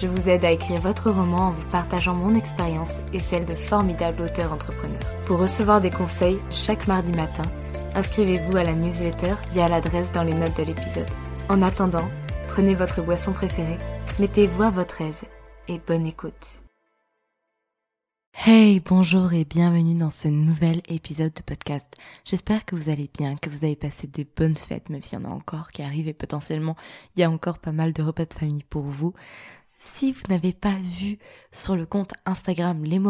je vous aide à écrire votre roman en vous partageant mon expérience et celle de formidables auteurs entrepreneurs. Pour recevoir des conseils chaque mardi matin, inscrivez-vous à la newsletter via l'adresse dans les notes de l'épisode. En attendant, prenez votre boisson préférée, mettez-vous à votre aise et bonne écoute. Hey, bonjour et bienvenue dans ce nouvel épisode de podcast. J'espère que vous allez bien, que vous avez passé des bonnes fêtes, même s'il y en a encore qui arrivent et potentiellement il y a encore pas mal de repas de famille pour vous. Si vous n'avez pas vu sur le compte Instagram Les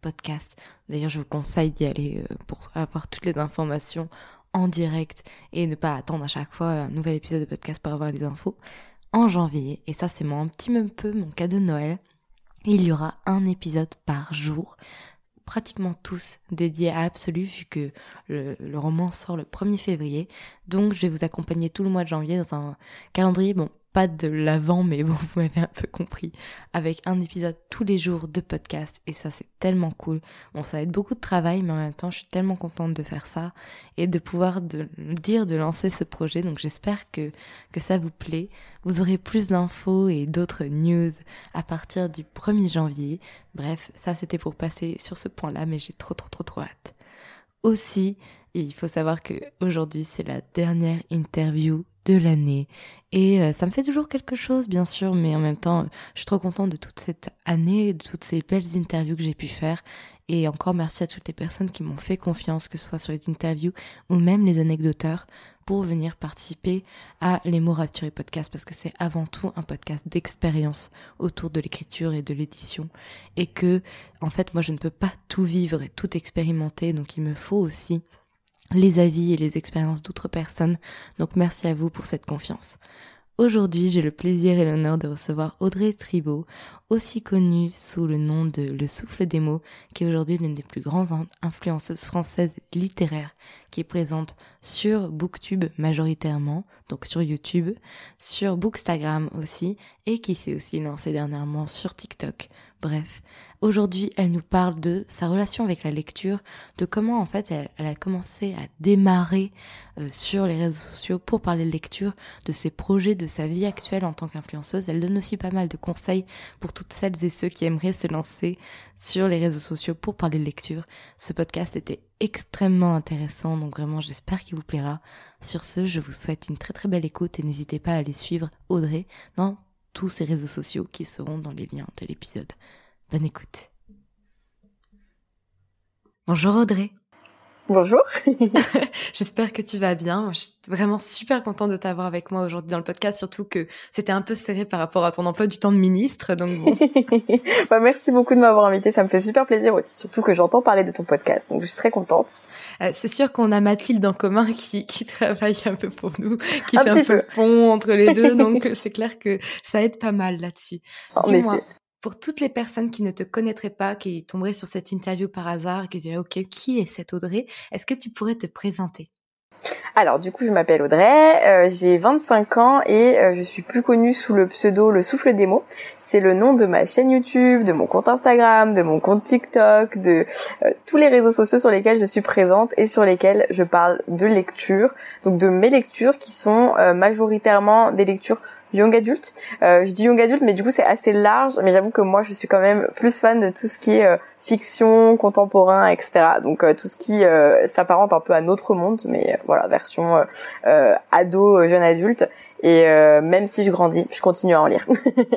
podcast, d'ailleurs je vous conseille d'y aller euh, pour avoir toutes les informations en direct et ne pas attendre à chaque fois un nouvel épisode de podcast pour avoir les infos. En janvier, et ça c'est mon petit peu mon cadeau de Noël, il y aura un épisode par jour, pratiquement tous dédiés à Absolu, vu que le, roman sort le 1er février. Donc je vais vous accompagner tout le mois de janvier dans un calendrier, bon, de l'avant, mais bon, vous m'avez un peu compris, avec un épisode tous les jours de podcast, et ça c'est tellement cool. Bon, ça va être beaucoup de travail, mais en même temps, je suis tellement contente de faire ça, et de pouvoir de, dire de lancer ce projet, donc j'espère que, que ça vous plaît. Vous aurez plus d'infos et d'autres news à partir du 1er janvier. Bref, ça c'était pour passer sur ce point-là, mais j'ai trop trop trop trop hâte. Aussi, il faut savoir que aujourd'hui c'est la dernière interview de l'année. Et euh, ça me fait toujours quelque chose bien sûr mais en même temps je suis trop contente de toute cette année de toutes ces belles interviews que j'ai pu faire. Et encore merci à toutes les personnes qui m'ont fait confiance que ce soit sur les interviews ou même les anecdoteurs pour venir participer à les mots rapturés podcast parce que c'est avant tout un podcast d'expérience autour de l'écriture et de l'édition. Et que en fait moi je ne peux pas tout vivre et tout expérimenter donc il me faut aussi les avis et les expériences d'autres personnes. Donc merci à vous pour cette confiance. Aujourd'hui, j'ai le plaisir et l'honneur de recevoir Audrey Tribault, aussi connue sous le nom de Le Souffle des mots, qui est aujourd'hui l'une des plus grandes influenceuses françaises littéraires, qui est présente sur Booktube majoritairement, donc sur YouTube, sur Bookstagram aussi, et qui s'est aussi lancée dernièrement sur TikTok. Bref, aujourd'hui, elle nous parle de sa relation avec la lecture, de comment en fait elle, a commencé à démarrer euh, sur les réseaux sociaux pour parler de lecture, de ses projets, de sa vie actuelle en tant qu'influenceuse. Elle donne aussi pas mal de conseils pour toutes celles et ceux qui aimeraient se lancer sur les réseaux sociaux pour parler de lecture. Ce podcast était extrêmement intéressant, donc vraiment j'espère qu'il vous plaira. Sur ce, je vous souhaite une très très belle écoute et n'hésitez pas à aller suivre Audrey dans tous ces réseaux sociaux qui seront dans les liens de l'épisode. Bonne écoute. Bonjour Audrey. Bonjour. J'espère que tu vas bien. je suis vraiment super contente de t'avoir avec moi aujourd'hui dans le podcast, surtout que c'était un peu serré par rapport à ton emploi du temps de ministre. Donc bon. bah, merci beaucoup de m'avoir invité. Ça me fait super plaisir aussi, surtout que j'entends parler de ton podcast. Donc je suis très contente. Euh, c'est sûr qu'on a Mathilde en commun qui, qui travaille un peu pour nous, qui fait un peu, le pont entre les deux. donc c'est clair que ça aide pas mal là-dessus. Dis-moi, pour toutes les personnes qui ne te connaîtraient pas, qui tomberaient sur cette interview par hasard, qui diraient OK, qui est cette Audrey? Est-ce que tu pourrais te présenter? Alors du coup, je m'appelle Audrey, euh, j'ai 25 ans et euh, je suis plus connue sous le pseudo Le Souffle des mots. C'est le nom de ma chaîne YouTube, de mon compte Instagram, de mon compte TikTok, de euh, tous les réseaux sociaux sur lesquels je suis présente et sur lesquels je parle de lecture, donc de mes lectures qui sont majoritairement des lectures young adulte. Euh, je dis young adulte, mais du coup c'est assez large. Mais j'avoue que moi je suis quand même plus fan de tout ce qui est euh, fiction, contemporain, etc. Donc euh, tout ce qui s'apparente un peu à notre monde, mais voilà version ado, jeune adulte. Et même si je grandis, je continue à en lire.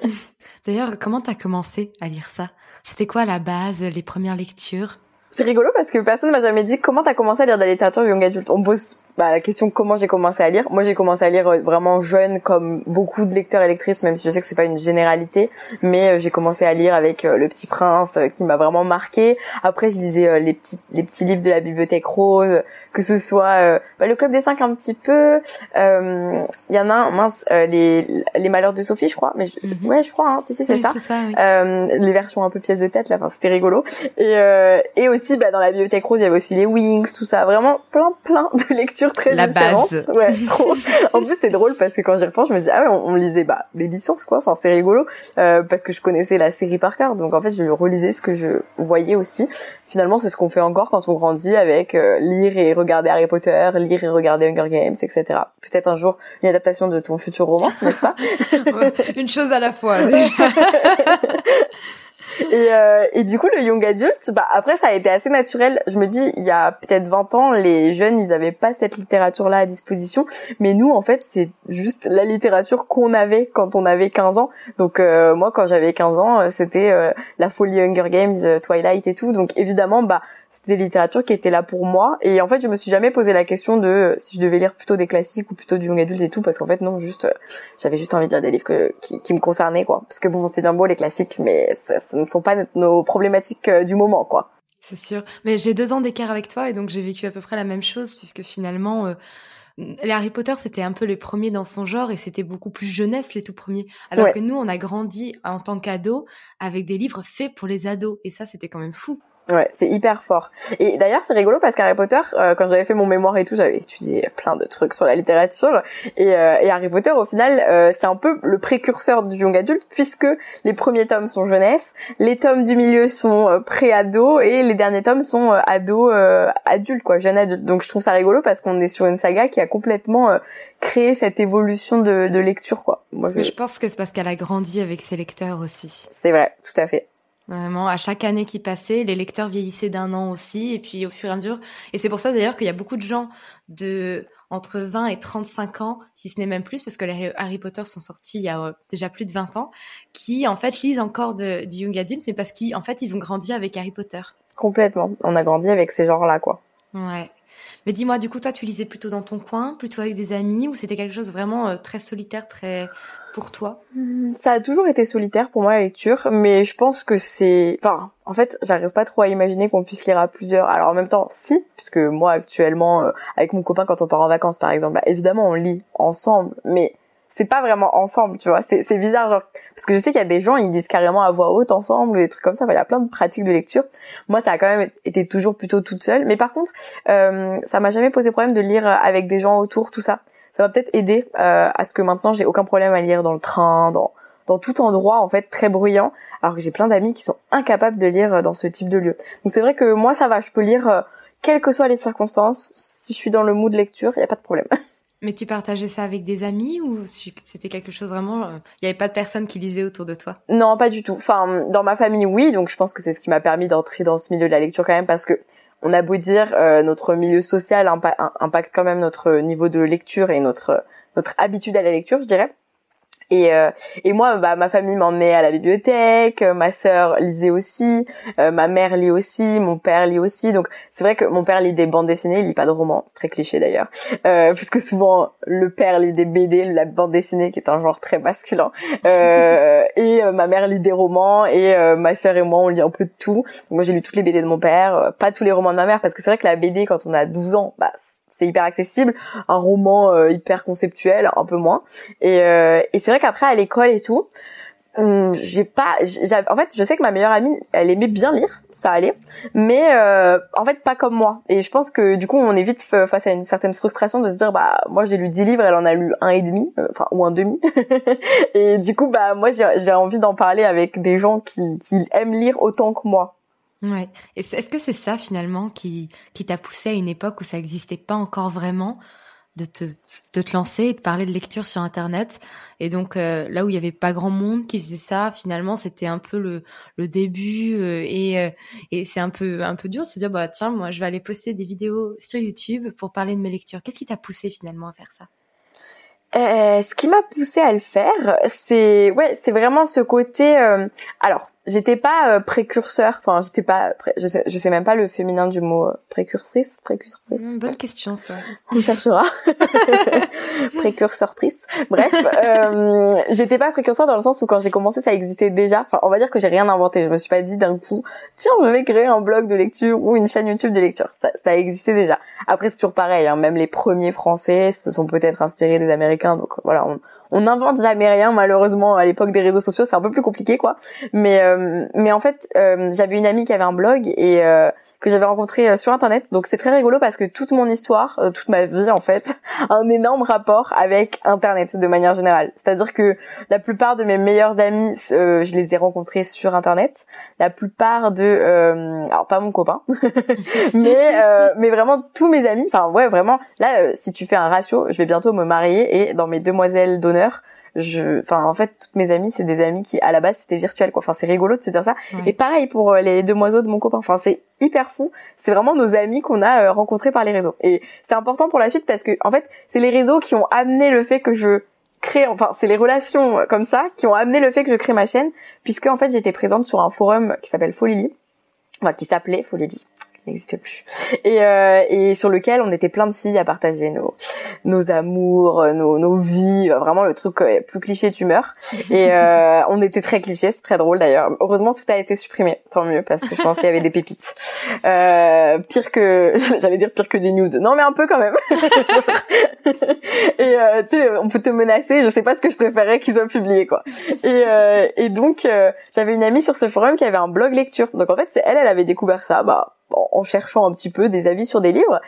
D'ailleurs, comment t'as commencé à lire ça? C'était quoi la base, les premières lectures? C'est rigolo parce que personne m'a jamais dit comment t'as commencé à lire de la littérature young adulte. On pose bah, la question comment j'ai commencé à lire. Moi, j'ai commencé à lire euh, vraiment jeune, comme beaucoup de lecteurs et lectrices, même si je sais que c'est pas une généralité. Mais euh, j'ai commencé à lire avec euh, Le Petit Prince, qui m'a vraiment marqué. Après, je lisais les petits les petits livres de la Bibliothèque Rose, que ce soit bah, le Club des Cinq un petit peu. Il y en a un, mince, les les Malheurs de Sophie, je crois. Mais mhm. ouais, je crois. Hein, si si c'est ça. les versions un peu pièces de tête, là. Enfin, c'était rigolo. Et et aussi, bah, dans la Bibliothèque Rose, il y avait aussi les Wings, tout ça. Vraiment plein plein de lectures très la base. Ouais, trop. en plus, c'est drôle parce que quand j'y repense, je me dis ah ouais, on, lisait bah des licences quoi. Enfin, c'est rigolo euh, parce que je connaissais la série par cœur. Donc en fait, je relisais ce que je voyais aussi. Finalement, c'est ce qu'on fait encore quand on grandit avec euh, lire et regarder Harry Potter, lire et regarder Hunger Games, etc. Peut-être un jour une adaptation de ton futur roman, n'est-ce pas? Une chose à la fois. Déjà. et, euh, et du coup, le young adulte, bah après, ça a été assez naturel. Je me dis, il y a peut-être 20 ans, les jeunes, ils avaient pas cette littérature-là à disposition. Mais nous, en fait, c'est juste la littérature qu'on avait quand on avait 15 ans. Donc euh, moi, quand j'avais 15 ans, euh, c'était euh, la folie Hunger Games, Twilight et tout. Donc évidemment, bah c'était des littératures qui étaient là pour moi. Et en fait, je me suis jamais posé la question de si je devais lire plutôt des classiques ou plutôt du young adulte et tout, parce qu'en fait, non, juste, j'avais juste envie de lire des livres qui, qui me concernaient, quoi. Parce que bon, c'est bien beau les classiques, mais ça, ça sont pas nos problématiques euh, du moment, quoi. C'est sûr. Mais j'ai deux ans d'écart avec toi et donc j'ai vécu à peu près la même chose puisque finalement, euh, les Harry Potter c'était un peu les premiers dans son genre et c'était beaucoup plus jeunesse les tout premiers. Alors que nous, on a grandi en tant qu'ados avec des livres faits pour les ados et ça c'était quand même fou. Ouais, c'est hyper fort. Et d'ailleurs, c'est rigolo parce qu'Harry Potter, euh, quand j'avais fait mon mémoire et tout, j'avais étudié plein de trucs sur la littérature. Et, euh, et Harry Potter, au final, euh, c'est un peu le précurseur du young adulte puisque les premiers tomes sont jeunesse, les tomes du milieu sont pré-ado et les derniers tomes sont ado adultes, quoi, jeune adulte. Donc je trouve ça rigolo parce qu'on est sur une saga qui a complètement créé cette évolution de, de lecture, quoi. Moi, je... Mais je pense que c'est parce qu'elle a grandi avec ses lecteurs aussi. C'est vrai, tout à fait. Vraiment, à chaque année qui passait, les lecteurs vieillissaient d'un an aussi, et puis au fur et à mesure. Et c'est pour ça d'ailleurs qu'il y a beaucoup de gens de entre 20 et 35 ans, si ce n'est même plus, parce que les Harry Potter sont sortis il y a euh, déjà plus de 20 ans, qui en fait lisent encore de, du young adult, mais parce qu'en fait ils ont grandi avec Harry Potter. Complètement. On a grandi avec ces genres-là, quoi. Ouais. Mais dis-moi, du coup, toi, tu lisais plutôt dans ton coin, plutôt avec des amis, ou c'était quelque chose vraiment euh, très solitaire, très pour toi hmm, Ça a toujours été solitaire pour moi la lecture, mais je pense que c'est, enfin, en fait, j'arrive pas trop à imaginer qu'on puisse lire à plusieurs. Alors en même temps, si, puisque moi actuellement, euh, avec mon copain, quand on part en vacances, par exemple, bah, évidemment, on lit ensemble, mais c'est pas vraiment ensemble, tu vois. C'est bizarre, genre, parce que je sais qu'il y a des gens, ils disent carrément à voix haute ensemble, des trucs comme ça. il y a plein de pratiques de lecture. Moi, ça a quand même été toujours plutôt toute seule. Mais par contre, euh, ça m'a jamais posé problème de lire avec des gens autour, tout ça. Ça va peut-être aider euh, à ce que maintenant j'ai aucun problème à lire dans le train, dans dans tout endroit en fait très bruyant, alors que j'ai plein d'amis qui sont incapables de lire dans ce type de lieu. Donc c'est vrai que moi ça va, je peux lire euh, quelles que soient les circonstances. Si je suis dans le mood lecture, il y a pas de problème. Mais tu partageais ça avec des amis ou c'était quelque chose vraiment euh, Il n'y avait pas de personne qui lisait autour de toi? Non, pas du tout. Enfin, dans ma famille, oui. Donc je pense que c'est ce qui m'a permis d'entrer dans ce milieu de la lecture quand même parce que on a beau dire euh, notre milieu social impacte quand même notre niveau de lecture et notre notre habitude à la lecture, je dirais. Et, euh, et moi, bah, ma famille m'emmenait à la bibliothèque, euh, ma sœur lisait aussi, euh, ma mère lit aussi, mon père lit aussi. Donc c'est vrai que mon père lit des bandes dessinées, il lit pas de romans, très cliché d'ailleurs, euh, parce que souvent le père lit des BD, la bande dessinée qui est un genre très masculin, et ma mère lit des romans, et ma sœur et moi on lit un peu de tout. Donc, moi j'ai lu toutes les BD de mon père, pas tous les romans de ma mère, parce que c'est vrai que la BD quand on a 12 ans, bah c'est hyper accessible, un roman euh, hyper conceptuel, un peu moins. Et, euh, et c'est vrai qu'après à l'école et tout, Hum, j'ai pas en fait je sais que ma meilleure amie elle aimait bien lire ça allait mais euh, en fait pas comme moi. Et je pense que du coup on est vite face à une certaine frustration de se dire bah moi j'ai lu 10 livres elle en a lu un et demi euh, enfin ou un demi. Et du coup bah moi j'ai envie d'en parler avec des gens qui, qui aiment lire autant que moi ouais est-ce que c'est ça finalement qui qui t'a poussé à une époque où ça existait pas encore vraiment de te, de te lancer et de parler de lecture sur Internet? Et donc, euh, là où il n'y avait pas grand monde qui faisait ça, finalement, c'était un peu le, le début. Euh, et, euh, et c'est un peu, un peu dur de se dire, bah, tiens, moi, je vais aller poster des vidéos sur YouTube pour parler de mes lectures. Qu'est-ce qui t'a poussé finalement à faire ça? Ce qui m'a poussé à le faire, c'est ouais, c'est vraiment ce côté. alors, j'étais pas euh, précurseur enfin j'étais pas je sais je sais même pas le féminin du mot euh, précurtrice précurtrice mmh, bonne question ça. On cherchera. Précurseurtrice. Bref euh, j'étais pas précurseur dans le sens où quand j'ai commencé ça existait déjà. Enfin on va dire que j'ai rien inventé. Je me suis pas dit d'un coup tiens je vais créer un blog de lecture ou une chaîne YouTube de lecture. Ça, ça existait déjà. Après c'est toujours pareil hein, même les premiers français se sont peut-être inspirés des américains donc voilà on on n'invente jamais rien malheureusement à l'époque des réseaux sociaux c'est un peu plus compliqué quoi mais euh, mais en fait, euh, j'avais une amie qui avait un blog et euh, que j'avais rencontré sur internet. Donc c'est très rigolo parce que toute mon histoire, toute ma vie en fait, a un énorme rapport avec internet de manière générale. C'est-à-dire que la plupart de mes meilleurs amis, je les ai rencontrés sur internet. La plupart de, alors pas mon copain, mais mais vraiment tous mes amis. Enfin ouais, vraiment. Là, si tu fais un ratio, je vais bientôt me marier et dans mes demoiselles d'honneur je enfin en fait toutes mes amies c'est des amies qui à la base c'était virtuel quoi. Enfin c'est rigolo de se dire ça. Et pareil pour euh, les demoiselles de mon copain. Enfin c'est hyper fou. C'est vraiment nos amis qu'on a euh, rencontrés par les réseaux. Et c'est important pour la suite parce que en fait c'est les réseaux qui ont amené le fait que je crée enfin c'est les relations euh, comme ça qui ont amené le fait que je crée ma chaîne puisque en fait j'étais présente sur un forum qui s'appelle Folili enfin qui s'appelait Folili n'existe plus. Et, euh, et sur lequel on était plein de filles à partager nos nos amours nos, nos vies vraiment le truc euh, plus cliché tu meurs et euh, on était très cliché c'est très drôle d'ailleurs. Heureusement tout a été supprimé tant mieux parce que je pense qu'il y avait des pépites. Euh, pire que j'allais dire pire que des nudes. Non mais un peu quand même. Et euh, tu sais on peut te menacer je sais pas ce que je préférais qu'ils soient publiés quoi. Et euh, et donc j'avais une amie sur ce forum qui avait un blog lecture. Donc en fait c'est elle elle avait découvert ça. Bah en cherchant un petit peu des avis sur des livres.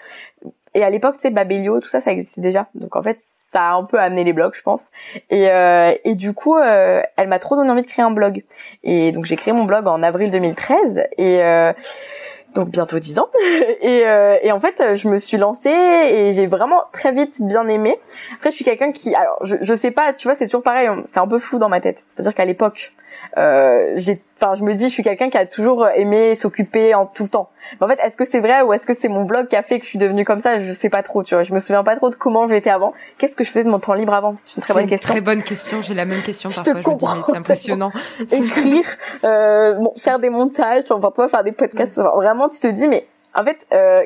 Et à l'époque, tu sais, Babelio, tout ça, ça existait déjà. Donc en fait, ça a un peu amené les blogs, je pense. Et, euh, et du coup, euh, elle m'a trop donné envie de créer un blog. Et donc j'ai créé mon blog en avril 2013. Et euh, donc bientôt 10 ans. et, euh, et en fait, je me suis lancée et j'ai vraiment très vite bien aimé. Après, je suis quelqu'un qui, alors, je, je sais pas, tu vois, c'est toujours pareil, c'est un peu flou dans ma tête. C'est-à-dire qu'à l'époque, euh, j'ai enfin je me dis je suis quelqu'un qui a toujours aimé s'occuper en tout le temps. Mais en fait est-ce que c'est vrai ou est-ce que c'est mon blog qui a fait que je suis devenue comme ça? Je sais pas trop tu vois. Je me souviens pas trop de comment j'étais avant. Qu'est-ce que je faisais de mon temps libre avant? C'est une très bonne question. très bonne question. J'ai la même question parfois. je, te comprends, c'est impressionnant. Écrire euh, bon faire des montages enfin toi faire des podcasts vraiment tu te dis mais en fait, euh,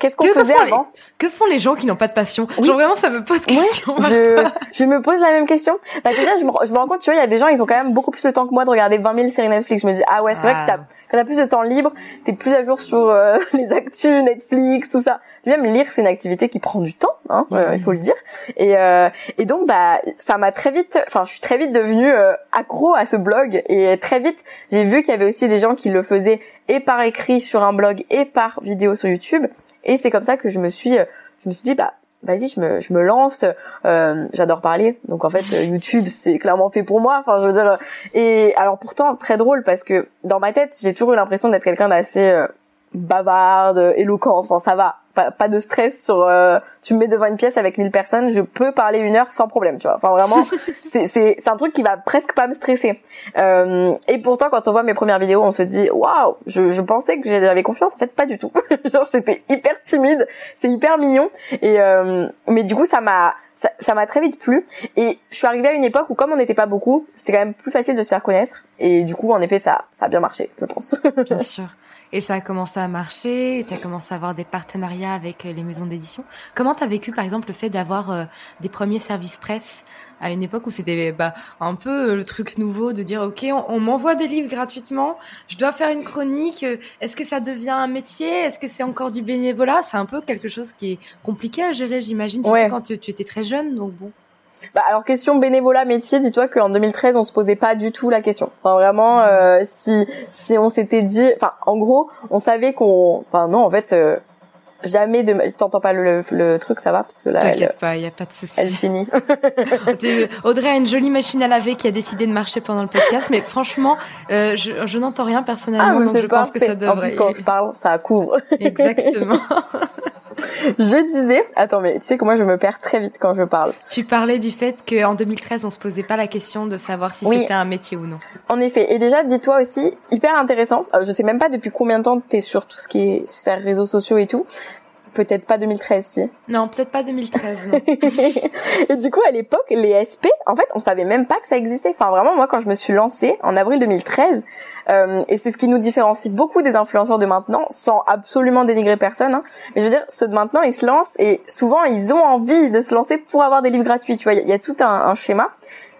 qu'est-ce qu'on faisait avant Que font les gens qui n'ont pas de passion Genre vraiment, ça me pose question. je, je me pose la même question. Bah déjà, je me, je me rends compte, tu vois, il y a des gens, ils ont quand même beaucoup plus de temps que moi de regarder 20 000 séries Netflix. Je me dis, ah ouais, c'est vrai que ah. t'as t'as plus de temps libre, t'es plus à jour sur euh, les actus, Netflix, tout ça. même lire, c'est une activité qui prend du temps, hein, euh, il faut le dire. Et, euh, et donc, bah, ça m'a très vite, enfin, je suis très vite devenue accro à ce blog et très vite, j'ai vu qu'il y avait aussi des gens qui le faisaient et par écrit sur un blog et par vidéo sur YouTube. Et c'est comme ça que je me suis, je me suis dit, bah, vas-y je me je me lance euh, j'adore parler. Donc en fait YouTube c'est clairement fait pour moi. Enfin je veux dire et alors pourtant très drôle parce que dans ma tête j'ai toujours eu l'impression d'être quelqu'un d'assez euh, bavarde éloquente enfin ça va. Pas, de stress sur euh, tu me mets devant une pièce avec 1000 personnes je peux parler une heure sans problème tu vois. Enfin vraiment c'est c'est c'est un truc qui va presque pas me stresser. Euh, et pourtant quand on voit mes premières vidéos on se dit waouh je, je pensais que j'avais confiance. En fait pas du tout. Genre j'étais hyper timide. C'est hyper mignon. Et euh, mais du coup ça m'a ça m'a très vite plu. Et je suis arrivée à une époque où comme on n'était pas beaucoup c'était quand même plus facile de se faire connaître. Et du coup en effet ça ça a bien marché je pense. Bien sûr et ça a commencé à marcher, tu as commencé à avoir des partenariats avec euh, les maisons d'édition. Comment tu as vécu par exemple le fait d'avoir euh, des premiers services presse à une époque où c'était bah, un peu euh, le truc nouveau de dire ok on, m'envoie des livres gratuitement, je dois faire une chronique, est-ce que ça devient un métier, est-ce que c'est encore du bénévolat? C'est un peu quelque chose qui est compliqué à gérer j'imagine, surtout quand tu, tu, étais très jeune donc bon. Bah alors question bénévolat métier, dis-toi qu'en 2013 on se posait pas du tout la question. Enfin vraiment, euh, si si on s'était dit, enfin en gros, on savait qu'on, enfin non en fait. Euh, jamais de t'entends pas le, le, truc ça va parce que là t'inquiète pas il y a pas de souci. elle finit. Audrey a une jolie machine à laver qui a décidé de marcher pendant le podcast mais franchement euh, je, je n'entends rien personnellement ah, donc je pense que ça devrait en plus quand je parle ça couvre. Exactement je disais, attends, mais tu sais que moi je me perds très vite quand je parle. Tu parlais du fait qu'en 2013 on se posait pas la question de savoir si c'était un métier ou non. En effet, et déjà dis-toi aussi, hyper intéressant. Euh, je sais même pas depuis combien de temps t'es sur tout ce qui est sphère réseaux sociaux et tout. Peut-être pas 2013, si. Non, peut-être pas 2013, non. et du coup, à l'époque, les SP, en fait, on savait même pas que ça existait. Enfin, vraiment, moi, quand je me suis lancée en avril 2013, euh, et c'est ce qui nous différencie beaucoup des influenceurs de maintenant, sans absolument dénigrer personne. Hein. Mais je veux dire, ceux de maintenant, ils se lancent et souvent, ils ont envie de se lancer pour avoir des livres gratuits. Tu vois, il y, a tout un, un schéma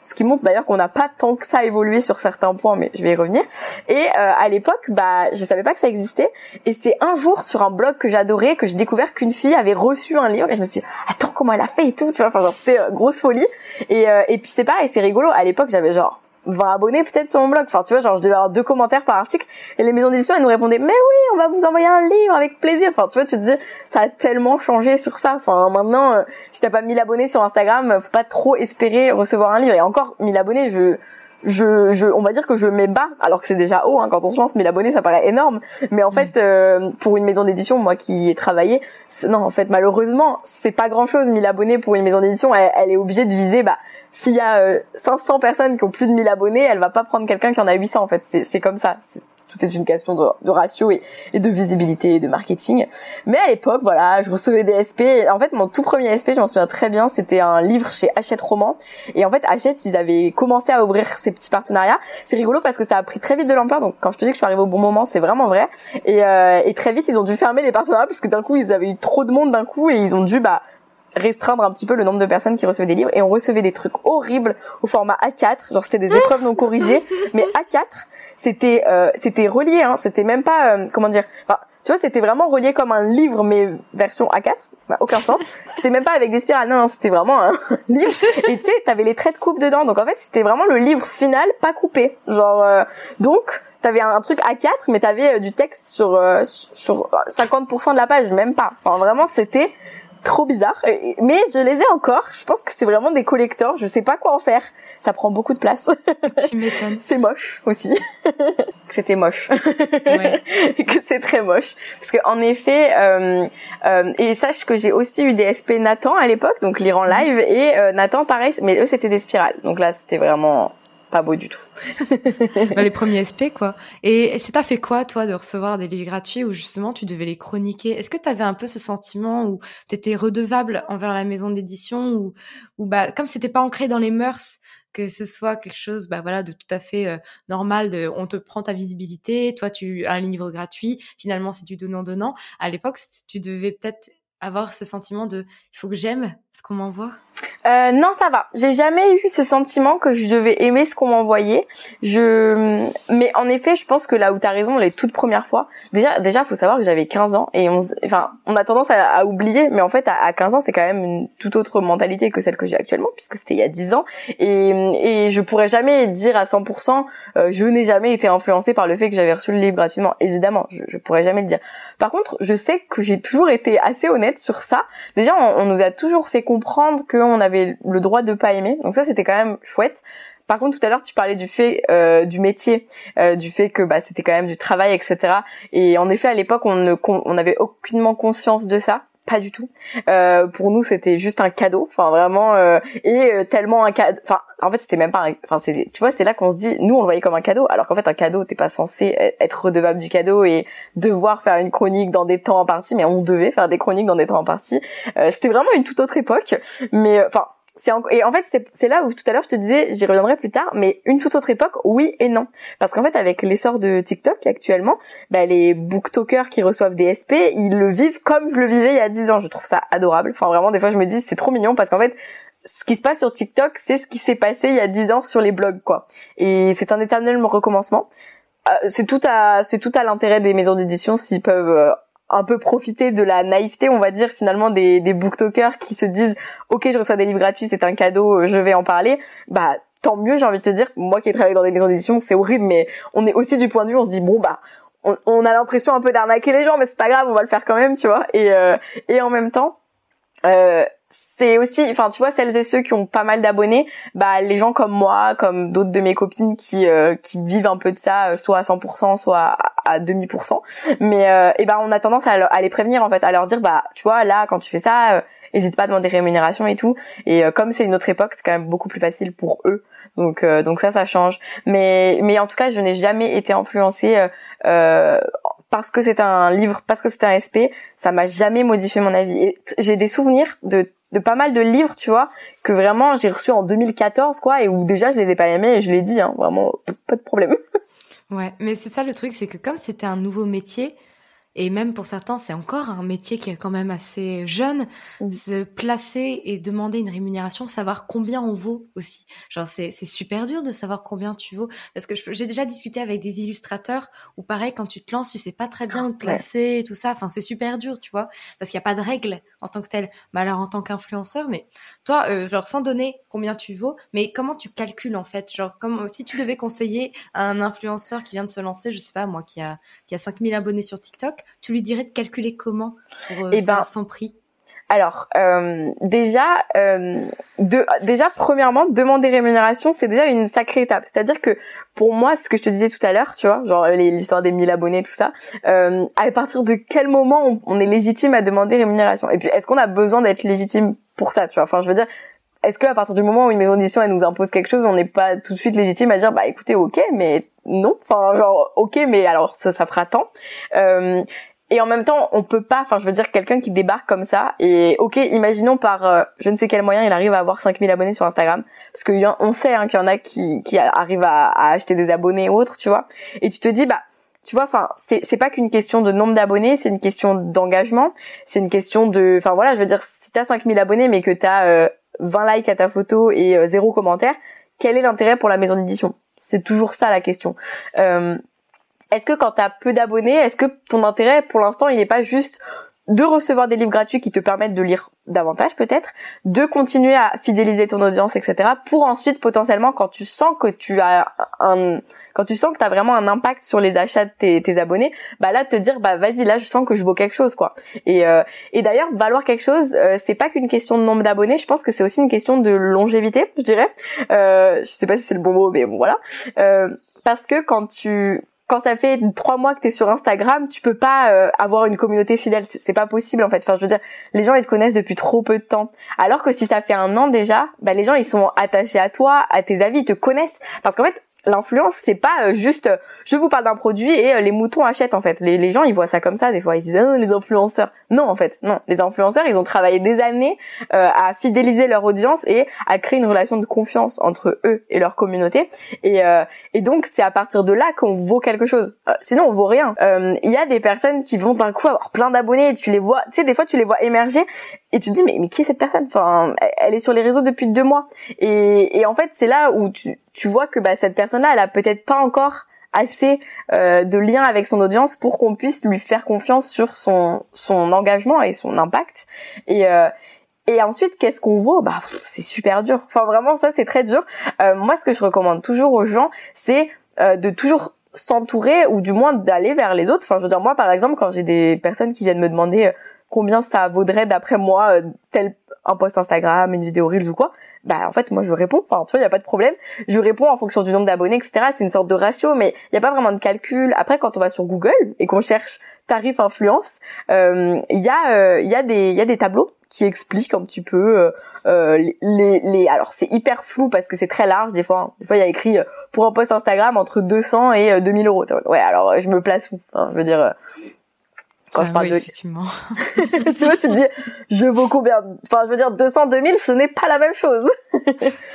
ce qui montre d'ailleurs qu'on n'a pas tant que ça évolué sur certains points, mais je vais y revenir. Et euh, à l'époque, bah, je savais pas que ça existait, et c'est un jour sur un blog que j'adorais que j'ai découvert qu'une fille avait reçu un livre, et je me suis dit, attends comment elle a fait et tout, tu vois, enfin c'était euh, grosse folie. Et, euh, et puis c'est pareil, c'est rigolo. À l'époque, j'avais genre 20 abonnés peut-être sur mon blog. Enfin, tu vois, genre, je devais avoir deux commentaires par article. Et les maisons d'édition, elles nous répondaient, mais oui, on va vous envoyer un livre avec plaisir. Enfin, tu vois, tu te dis, ça a tellement changé sur ça. Enfin, maintenant, euh, si t'as pas 1000 abonnés sur Instagram, faut pas trop espérer recevoir un livre. Et encore, 1000 abonnés, je, je, je, on va dire que je mets bas, alors que c'est déjà haut hein, quand on se lance. 1000 abonnés, ça paraît énorme. Mais en fait, euh, pour une maison d'édition, moi qui ai travaillé, non, en fait, malheureusement, c'est pas grand-chose. 1000 abonnés pour une maison d'édition, elle, elle, est obligée de viser bah s'il y a 500 euh, personnes qui ont plus de 1000 abonnés, elle va pas prendre quelqu'un qui en a 800 en fait. C'est comme ça. Tout est une question de, de ratio et, et, de visibilité et de marketing. Mais à l'époque, voilà, je recevais des SP. En fait, mon tout premier SP, je m'en souviens très bien, c'était un livre chez Hachette Roman. Et en fait, Hachette, ils avaient commencé à ouvrir ces petits partenariats. C'est rigolo parce que ça a pris très vite de l'ampleur. Donc quand je te dis que je suis arrivée au bon moment, c'est vraiment vrai. Et, euh, et très vite, ils ont dû fermer les partenariats parce que d'un coup, ils avaient eu trop de monde d'un coup et ils ont dû bah restreindre un petit peu le nombre de personnes qui recevaient des livres et on recevait des trucs horribles au format A4 genre c'était des épreuves non corrigées. Mais A4 c'était euh, c'était relié hein. C'était même pas euh, comment dire enfin, tu vois c'était vraiment relié comme un livre mais version A4 ça n'a aucun sens. C'était même pas avec des spirales. Non, c'était vraiment un livre. Et tu sais t'avais les traits de coupe dedans. Donc en fait c'était vraiment le livre final pas coupé. Genre euh, donc t'avais un, truc A4 mais t'avais du texte sur sur 50% de la page. Même pas. Enfin vraiment c'était trop bizarre. Mais je les ai encore. Je pense que c'est vraiment des collecteurs. Je sais pas quoi en faire. Ça prend beaucoup de place. Tu m'étonnes. c'est moche aussi. C'était moche. Ouais. que c'est très moche. Parce que en effet, euh, euh, et sache que j'ai aussi eu des SP Nathan à l'époque, donc lire en live, et euh, Nathan pareil, mais eux c'était des spirales. Donc là c'était vraiment pas beau du tout. Bah, les premiers SP, quoi. Et, ça t'a fait quoi, toi, de recevoir des livres gratuits où justement tu devais les chroniquer? Est-ce que tu avais un peu ce sentiment où tu étais redevable envers la maison d'édition ou, ou bah, comme c'était pas ancré dans les mœurs, que ce soit quelque chose bah voilà de tout à fait euh, normal de on te prend ta visibilité toi tu as un livre gratuit finalement c'est du donnant donnant à l'époque tu devais peut-être avoir ce sentiment de il faut que j'aime ce qu'on m'envoie? Euh, non, ça va. J'ai jamais eu ce sentiment que je devais aimer ce qu'on m'envoyait. Je, mais en effet, je pense que là où t'as raison, les toutes premières fois, déjà, déjà, faut savoir que j'avais 15 ans et on, enfin, on a tendance à, oublier, mais en fait, à, 15 ans, c'est quand même une toute autre mentalité que celle que j'ai actuellement, puisque c'était il y a 10 ans. Et, et je pourrais jamais dire à 100%, euh, je n'ai jamais été influencée par le fait que j'avais reçu le livre gratuitement. Évidemment, je, je pourrais jamais le dire. Par contre, je sais que j'ai toujours été assez honnête sur ça. Déjà, on nous a toujours fait comprendre qu'on avait le droit de pas aimer. Donc ça, c'était quand même chouette. Par contre, tout à l'heure, tu parlais du fait euh, du métier, euh, du fait que bah, c'était quand même du travail, etc. Et en effet, à l'époque, on ne on n'avait aucunement conscience de ça pas du tout. Euh, pour nous, c'était juste un cadeau, enfin vraiment, euh, et euh, tellement un cadeau. Enfin, en fait, c'était même pas. Enfin, c'est, tu vois, c'est là qu'on se dit, nous, on le voyait comme un cadeau, alors qu'en fait, un cadeau, t'es pas censé être redevable du cadeau et devoir faire une chronique dans des temps en partie, mais on devait faire des chroniques dans des temps en partie. c'était vraiment une toute autre époque, mais enfin et en fait c'est là où tout à l'heure je te disais j'y reviendrai plus tard mais une toute autre époque oui et non. Parce qu'en fait avec l'essor de TikTok actuellement bah, les booktokers qui reçoivent des SP ils le vivent comme je le vivais il y a 10 ans. Je trouve ça adorable. Enfin vraiment des fois je me dis c'est trop mignon parce qu'en fait ce qui se passe sur TikTok c'est ce qui s'est passé il y a 10 ans sur les blogs quoi. Et c'est un éternel recommencement. Euh, c'est tout à c'est tout à l'intérêt des maisons d'édition s'ils peuvent euh, un peu profiter de la naïveté, on va dire finalement des des booktokers qui se disent OK, je reçois des livres gratuits, c'est un cadeau, je vais en parler. Bah tant mieux, j'ai envie de te dire. Moi qui ai travaillé dans des maisons d'édition, c'est horrible mais on est aussi du point de vue on se dit bon bah on, on a l'impression un peu d'arnaquer les gens mais c'est pas grave, on va le faire quand même, tu vois. Et euh, et en même temps euh, c'est aussi, enfin tu vois, celles et ceux qui ont pas mal d'abonnés, bah les gens comme moi, comme d'autres de mes copines qui euh, qui vivent un peu de ça, euh, soit à 100%, soit à, demi mais euh, et ben on a tendance à, les prévenir en fait, à leur dire bah tu vois là quand tu fais ça, n'hésite pas à demander rémunération et tout. Et comme c'est une autre époque, c'est quand même beaucoup plus facile pour eux. Donc donc ça ça change. Mais mais en tout cas, je n'ai jamais été influencée euh, parce que c'est un livre, parce que c'est un SP, ça m'a jamais modifié mon avis. J'ai des souvenirs de de pas mal de livres, tu vois, que vraiment j'ai reçu en 2014, quoi, et où déjà je les ai pas aimés et je l'ai dit, hein, vraiment, pas de problème. ouais, mais c'est ça le truc, c'est que comme c'était un nouveau métier, et même pour certains, c'est encore un métier qui est quand même assez jeune. Mmh. Se placer et demander une rémunération, savoir combien on vaut aussi. Genre, c'est, c'est super dur de savoir combien tu vaux. Parce que j'ai déjà discuté avec des illustrateurs où pareil, quand tu te lances, tu sais pas très bien où te placer et tout ça. Enfin, c'est super dur, tu vois. Parce qu'il n'y a pas de règles en tant que tel. Mais alors, en tant qu'influenceur, mais toi, euh, genre, sans donner combien tu vaux, mais comment tu calcules en fait? Genre, comme si tu devais conseiller à un influenceur qui vient de se lancer, je sais pas, moi, qui a, qui a 5000 abonnés sur TikTok, tu lui dirais de calculer comment pour euh, eh ben, son prix? alors euh, déjà, euh, de, déjà premièrement, demander rémunération, c'est déjà une sacrée étape. C'est-à-dire que pour moi, ce que je te disais tout à l'heure, tu vois, genre l'histoire des 1000 abonnés, tout ça, euh, à partir de quel moment on, est légitime à demander rémunération? Et puis, est-ce qu'on a besoin d'être légitime pour ça, tu vois? Enfin, je veux dire, est-ce qu'à partir du moment où une maison d'édition elle nous impose quelque chose, on n'est pas tout de suite légitime à dire bah écoutez, ok, mais non, enfin genre ok, mais alors ça, ça fera tant. Euh, et en même temps on peut pas enfin je veux dire quelqu'un qui débarque comme ça et ok imaginons par euh, je ne sais quel moyen il arrive à avoir 5000 abonnés sur Instagram. Parce que on sait hein, qu'il y en a qui qui arrivent à, à, acheter des abonnés ou autres tu vois. Et tu te dis bah tu vois enfin c'est c'est pas qu'une question de nombre d'abonnés c'est une question d'engagement c'est une question de enfin voilà je veux dire si t'as 5000 abonnés mais que t'as euh, 20 likes à ta photo et euh, zéro commentaire quel est l'intérêt pour la maison d'édition? C'est toujours ça la question. Euh, est-ce que quand tu as peu d'abonnés, est-ce que ton intérêt pour l'instant il n'est pas juste de recevoir des livres gratuits qui te permettent de lire davantage peut-être, de continuer à fidéliser ton audience, etc. pour ensuite potentiellement quand tu sens que tu as un quand tu sens que tu as vraiment un impact sur les achats de tes, abonnés, bah là te dire bah vas-y là je sens que je vaux quelque chose quoi. Et, euh, et d'ailleurs valoir quelque chose euh, c'est pas qu'une question de nombre d'abonnés, je pense que c'est aussi une question de longévité, je dirais. Euh, je sais pas si c'est le bon mot mais bon voilà. Euh, parce que quand tu quand ça fait trois mois que t'es sur Instagram, tu peux pas euh, avoir une communauté fidèle. C'est pas possible en fait. Enfin, je veux dire, les gens ils te connaissent depuis trop peu de temps. Alors que si ça fait un an déjà, bah les gens ils sont attachés à toi, à tes avis, ils te connaissent. Parce qu'en fait, l'influence c'est pas euh, juste euh, je vous parle d'un produit et euh, les moutons achètent en fait. Les, les gens ils voient ça comme ça des fois ils disent ah, les influenceurs. Non en fait non. Les influenceurs ils ont travaillé des années à fidéliser leur audience et à créer une relation de confiance entre eux et leur communauté. Et et donc c'est à partir de là qu'on vaut quelque chose. Sinon on vaut rien. Il y a des personnes qui vont d'un coup avoir plein d'abonnés et tu les vois tu sais des fois tu les vois émerger et tu te dis mais mais qui est cette personne? Enfin elle est sur les réseaux depuis deux mois. Et et en fait c'est là où tu tu vois que bah, cette personne-là, elle a peut-être pas encore assez euh, de liens avec son audience pour qu'on puisse lui faire confiance sur son son engagement et son impact. Et euh, et ensuite, qu'est-ce qu'on vaut? Bah, c'est super dur. Enfin, vraiment, ça, c'est très dur. Euh, moi, ce que je recommande toujours aux gens, c'est de toujours s'entourer ou du moins d'aller vers les autres. Enfin, je veux dire, moi, par exemple, quand j'ai des personnes qui viennent me demander combien ça vaudrait d'après moi tel un post Instagram, une vidéo Reels ou quoi, bah en fait moi je réponds, enfin tu vois, il y a pas de problème. Je réponds en fonction du nombre d'abonnés, etc. C'est une sorte de ratio, mais il n'y a pas vraiment de calcul. Après quand on va sur Google et qu'on cherche tarif influence, euh, il y a euh, y a des y a des tableaux qui expliquent un petit peu euh, les, les alors c'est hyper flou parce que c'est très large des fois. Hein. Des fois il y a écrit pour un post Instagram entre 200 et 2000 euros. Ouais alors je me place où hein, Je veux dire quand je parle de effectivement. tu vois, tu te dis, je vaux combien? Enfin, je veux dire, 200, 2000, ce n'est pas la même chose.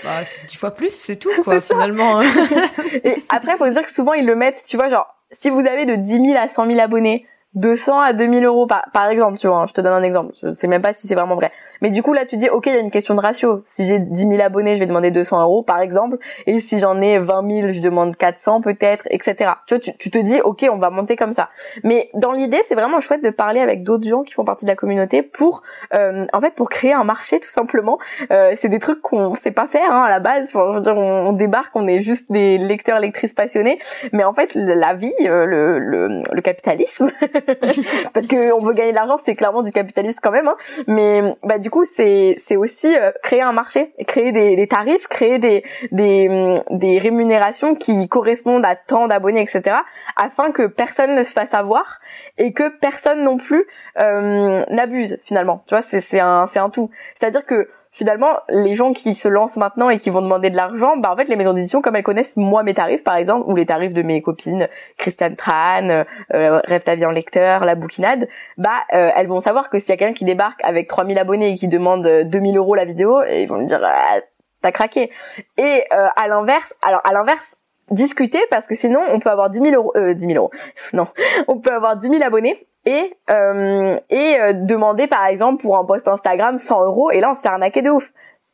bah, c'est dix fois plus, c'est tout, quoi, finalement. et après, faut dire que souvent, ils le mettent, tu vois, genre, si vous avez de 10 000 à 100 000 abonnés, 200 à 2000 euros par, par exemple, tu vois, hein, je te donne un exemple, je sais même pas si c'est vraiment vrai. Mais du coup là tu dis ok il y a une question de ratio, si j'ai 10 000 abonnés je vais demander 200 euros par exemple, et si j'en ai 20 000 je demande 400 peut-être, etc. Tu vois, tu, tu, te dis ok on va monter comme ça. Mais dans l'idée c'est vraiment chouette de parler avec d'autres gens qui font partie de la communauté pour euh, en fait pour créer un marché tout simplement. Euh, c'est des trucs qu'on sait pas faire hein, à la base, je veux dire on, on, débarque, on est juste des lecteurs lectrices passionnés, mais en fait la vie, euh, le, le, le capitalisme parce que on veut gagner de l'argent, c'est clairement du capitalisme quand même. Hein. Mais bah du coup, c'est c'est aussi euh, créer un marché, créer des, des tarifs, créer des des mm, des rémunérations qui correspondent à tant d'abonnés, etc. Afin que personne ne se fasse avoir et que personne non plus euh, n'abuse finalement. Tu vois, c'est c'est un c'est un tout. C'est-à-dire que finalement, les gens qui se lancent maintenant et qui vont demander de l'argent, bah en fait, les maisons d'édition, comme elles connaissent moi mes tarifs, par exemple, ou les tarifs de mes copines, Christiane Tran, euh, Rêve ta vie en lecteur, la bouquinade, bah euh, elles vont savoir que s'il y a quelqu'un qui débarque avec 3000 abonnés et qui demande 2000 euros la vidéo, ils vont me dire ah, t'as craqué. Et euh, à l'inverse, alors à l'inverse, discuter parce que sinon on peut avoir 10 000 euros, euh, 10 000 euros, non, on peut avoir 10 000 abonnés et euh, et euh, demander par exemple pour un post Instagram 100 euros et là on se fait arnaquer de ouf.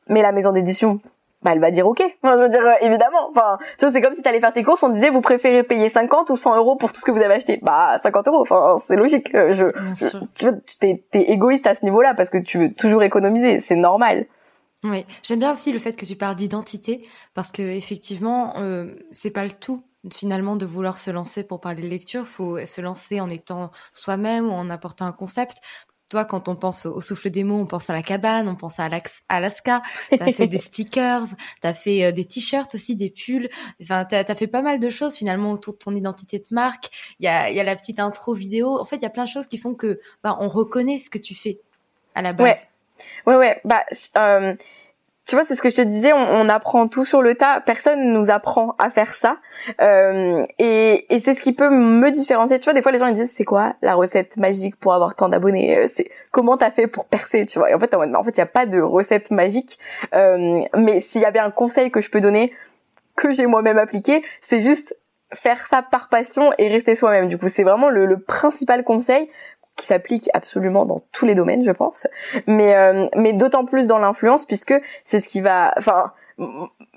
Mais la maison d'édition, bah elle va dire ok. Enfin, je veux dire euh, évidemment. Enfin, tu vois c'est comme si t'allais faire tes courses, on disait vous préférez payer 50 ou 100 euros pour tout ce que vous avez acheté. Bah 50 euros. Enfin c'est logique. Je, je tu vois t'es es égoïste à ce niveau-là parce que tu veux toujours économiser. C'est normal. Oui, j'aime bien aussi le fait que tu parles d'identité parce que effectivement, euh, c'est pas le tout finalement de vouloir se lancer pour parler de lecture. Faut se lancer en étant soi-même ou en apportant un concept. Toi, quand on pense au souffle des mots, on pense à la cabane, on pense à Alaska. T'as fait des stickers, t'as fait euh, des t-shirts aussi, des pulls. Enfin, t'as as fait pas mal de choses finalement autour de ton identité de marque. Il y a, y a la petite intro vidéo. En fait, il y a plein de choses qui font que bah, on reconnaît ce que tu fais à la base. Ouais. Ouais, ouais. Bah, euh, tu vois, c'est ce que je te disais, on, on, apprend tout sur le tas. Personne nous apprend à faire ça. Euh, et, et c'est ce qui peut me différencier. Tu vois, des fois, les gens ils disent, c'est quoi la recette magique pour avoir tant d'abonnés euh, C'est comment t'as fait pour percer, tu vois? Et en fait, en, fait, il y a pas de recette magique. Euh, mais s'il y avait un conseil que je peux donner, que j'ai moi-même appliqué, c'est juste faire ça par passion et rester soi-même. Du coup, c'est vraiment le, le, principal conseil qui s'applique absolument dans tous les domaines, je pense, mais euh, mais d'autant plus dans l'influence puisque c'est ce qui va, enfin,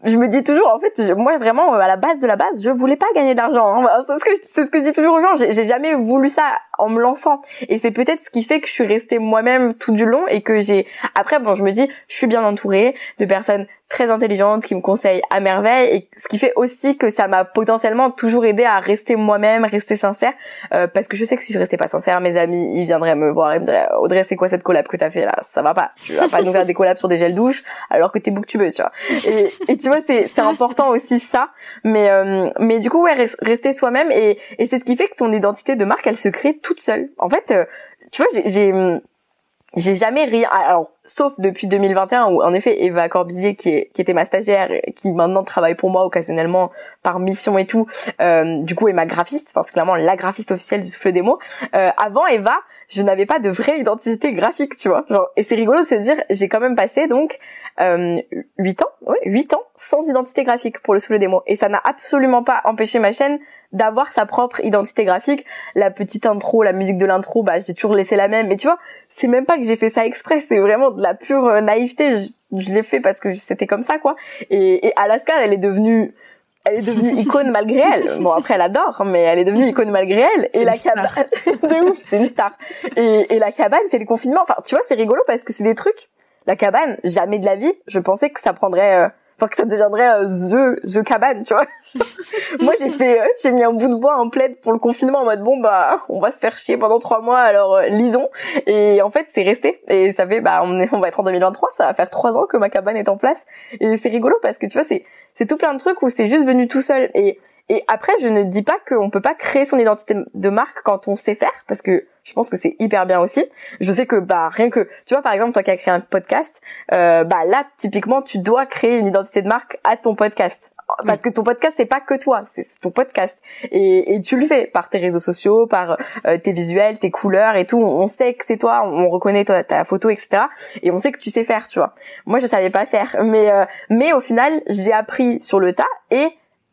je me dis toujours, en fait, moi vraiment à la base de la base, je voulais pas gagner d'argent. Hein. C'est ce que c'est ce que je dis toujours aux gens. J'ai jamais voulu ça en me lançant, et c'est peut-être ce qui fait que je suis restée moi-même tout du long et que j'ai. Après, bon, je me dis, je suis bien entourée de personnes très intelligente, qui me conseille à merveille, et ce qui fait aussi que ça m'a potentiellement toujours aidé à rester moi-même, rester sincère, euh, parce que je sais que si je restais pas sincère, mes amis, ils viendraient me voir et me diraient Audrey, c'est quoi cette collab que t'as fait là? Ça va pas. Tu vas pas nous faire des collabs sur des gels douche alors que t'es booktubeux, tu vois. Et, et tu vois, c'est c'est important aussi ça, mais euh, mais du coup ouais, rester soi-même et et c'est ce qui fait que ton identité de marque, elle se crée toute seule. En fait, euh, tu vois, j'ai j'ai jamais rien alors sauf depuis 2021 où en effet Eva Corbizier qui, était ma stagiaire qui maintenant travaille pour moi occasionnellement par mission et tout euh, du coup est ma graphiste enfin c'est clairement la graphiste officielle du souffle des mots euh, avant Eva je n'avais pas de vraie identité graphique tu vois genre et c'est rigolo de se dire j'ai quand même passé donc euh, 8 ans ouais 8 ans sans identité graphique pour le souffle des mots et ça n'a absolument pas empêché ma chaîne d'avoir sa propre identité graphique. La petite intro, la musique de l'intro, bah j'ai toujours laissé la même. Mais tu vois, c'est même pas que j'ai fait ça exprès, c'est vraiment de la pure euh, naïveté. Je, l'ai fait parce que c'était comme ça, quoi. Et, et Alaska, elle est devenue elle est devenue icône malgré elle. Bon après elle adore, mais elle est devenue icône malgré elle. Et la cabane, de ouf, c'est une star. Et, et la cabane, c'est le confinement. Enfin, tu vois, c'est rigolo parce que c'est des trucs. La cabane, jamais de la vie, je pensais que ça prendrait euh, enfin que ça deviendrait euh, the the cabane, tu vois. Moi j'ai fait, euh, j'ai mis un bout de bois en plaid pour le confinement en mode bon bah on va se faire chier pendant trois mois alors euh, lisons. Et en fait c'est resté. Et ça fait bah on est on va être en 2023, ça va faire trois ans que ma cabane est en place. Et c'est rigolo parce que tu vois c'est c'est tout plein de trucs où c'est juste venu tout seul. Et et après, je ne dis pas qu'on peut pas créer son identité de marque quand on sait faire, parce que je pense que c'est hyper bien aussi. Je sais que bah rien que, tu vois par exemple toi qui as créé un podcast, euh, bah là typiquement tu dois créer une identité de marque à ton podcast. Parce que ton podcast c'est pas que toi, c'est ton podcast et, et, tu le fais par tes réseaux sociaux, par euh, tes visuels, tes couleurs et tout. On, sait que c'est toi, on, reconnaît toi, ta photo, etc. Et on sait que tu sais faire, tu vois. Moi je savais pas faire, mais euh, mais au final j'ai appris sur le tas et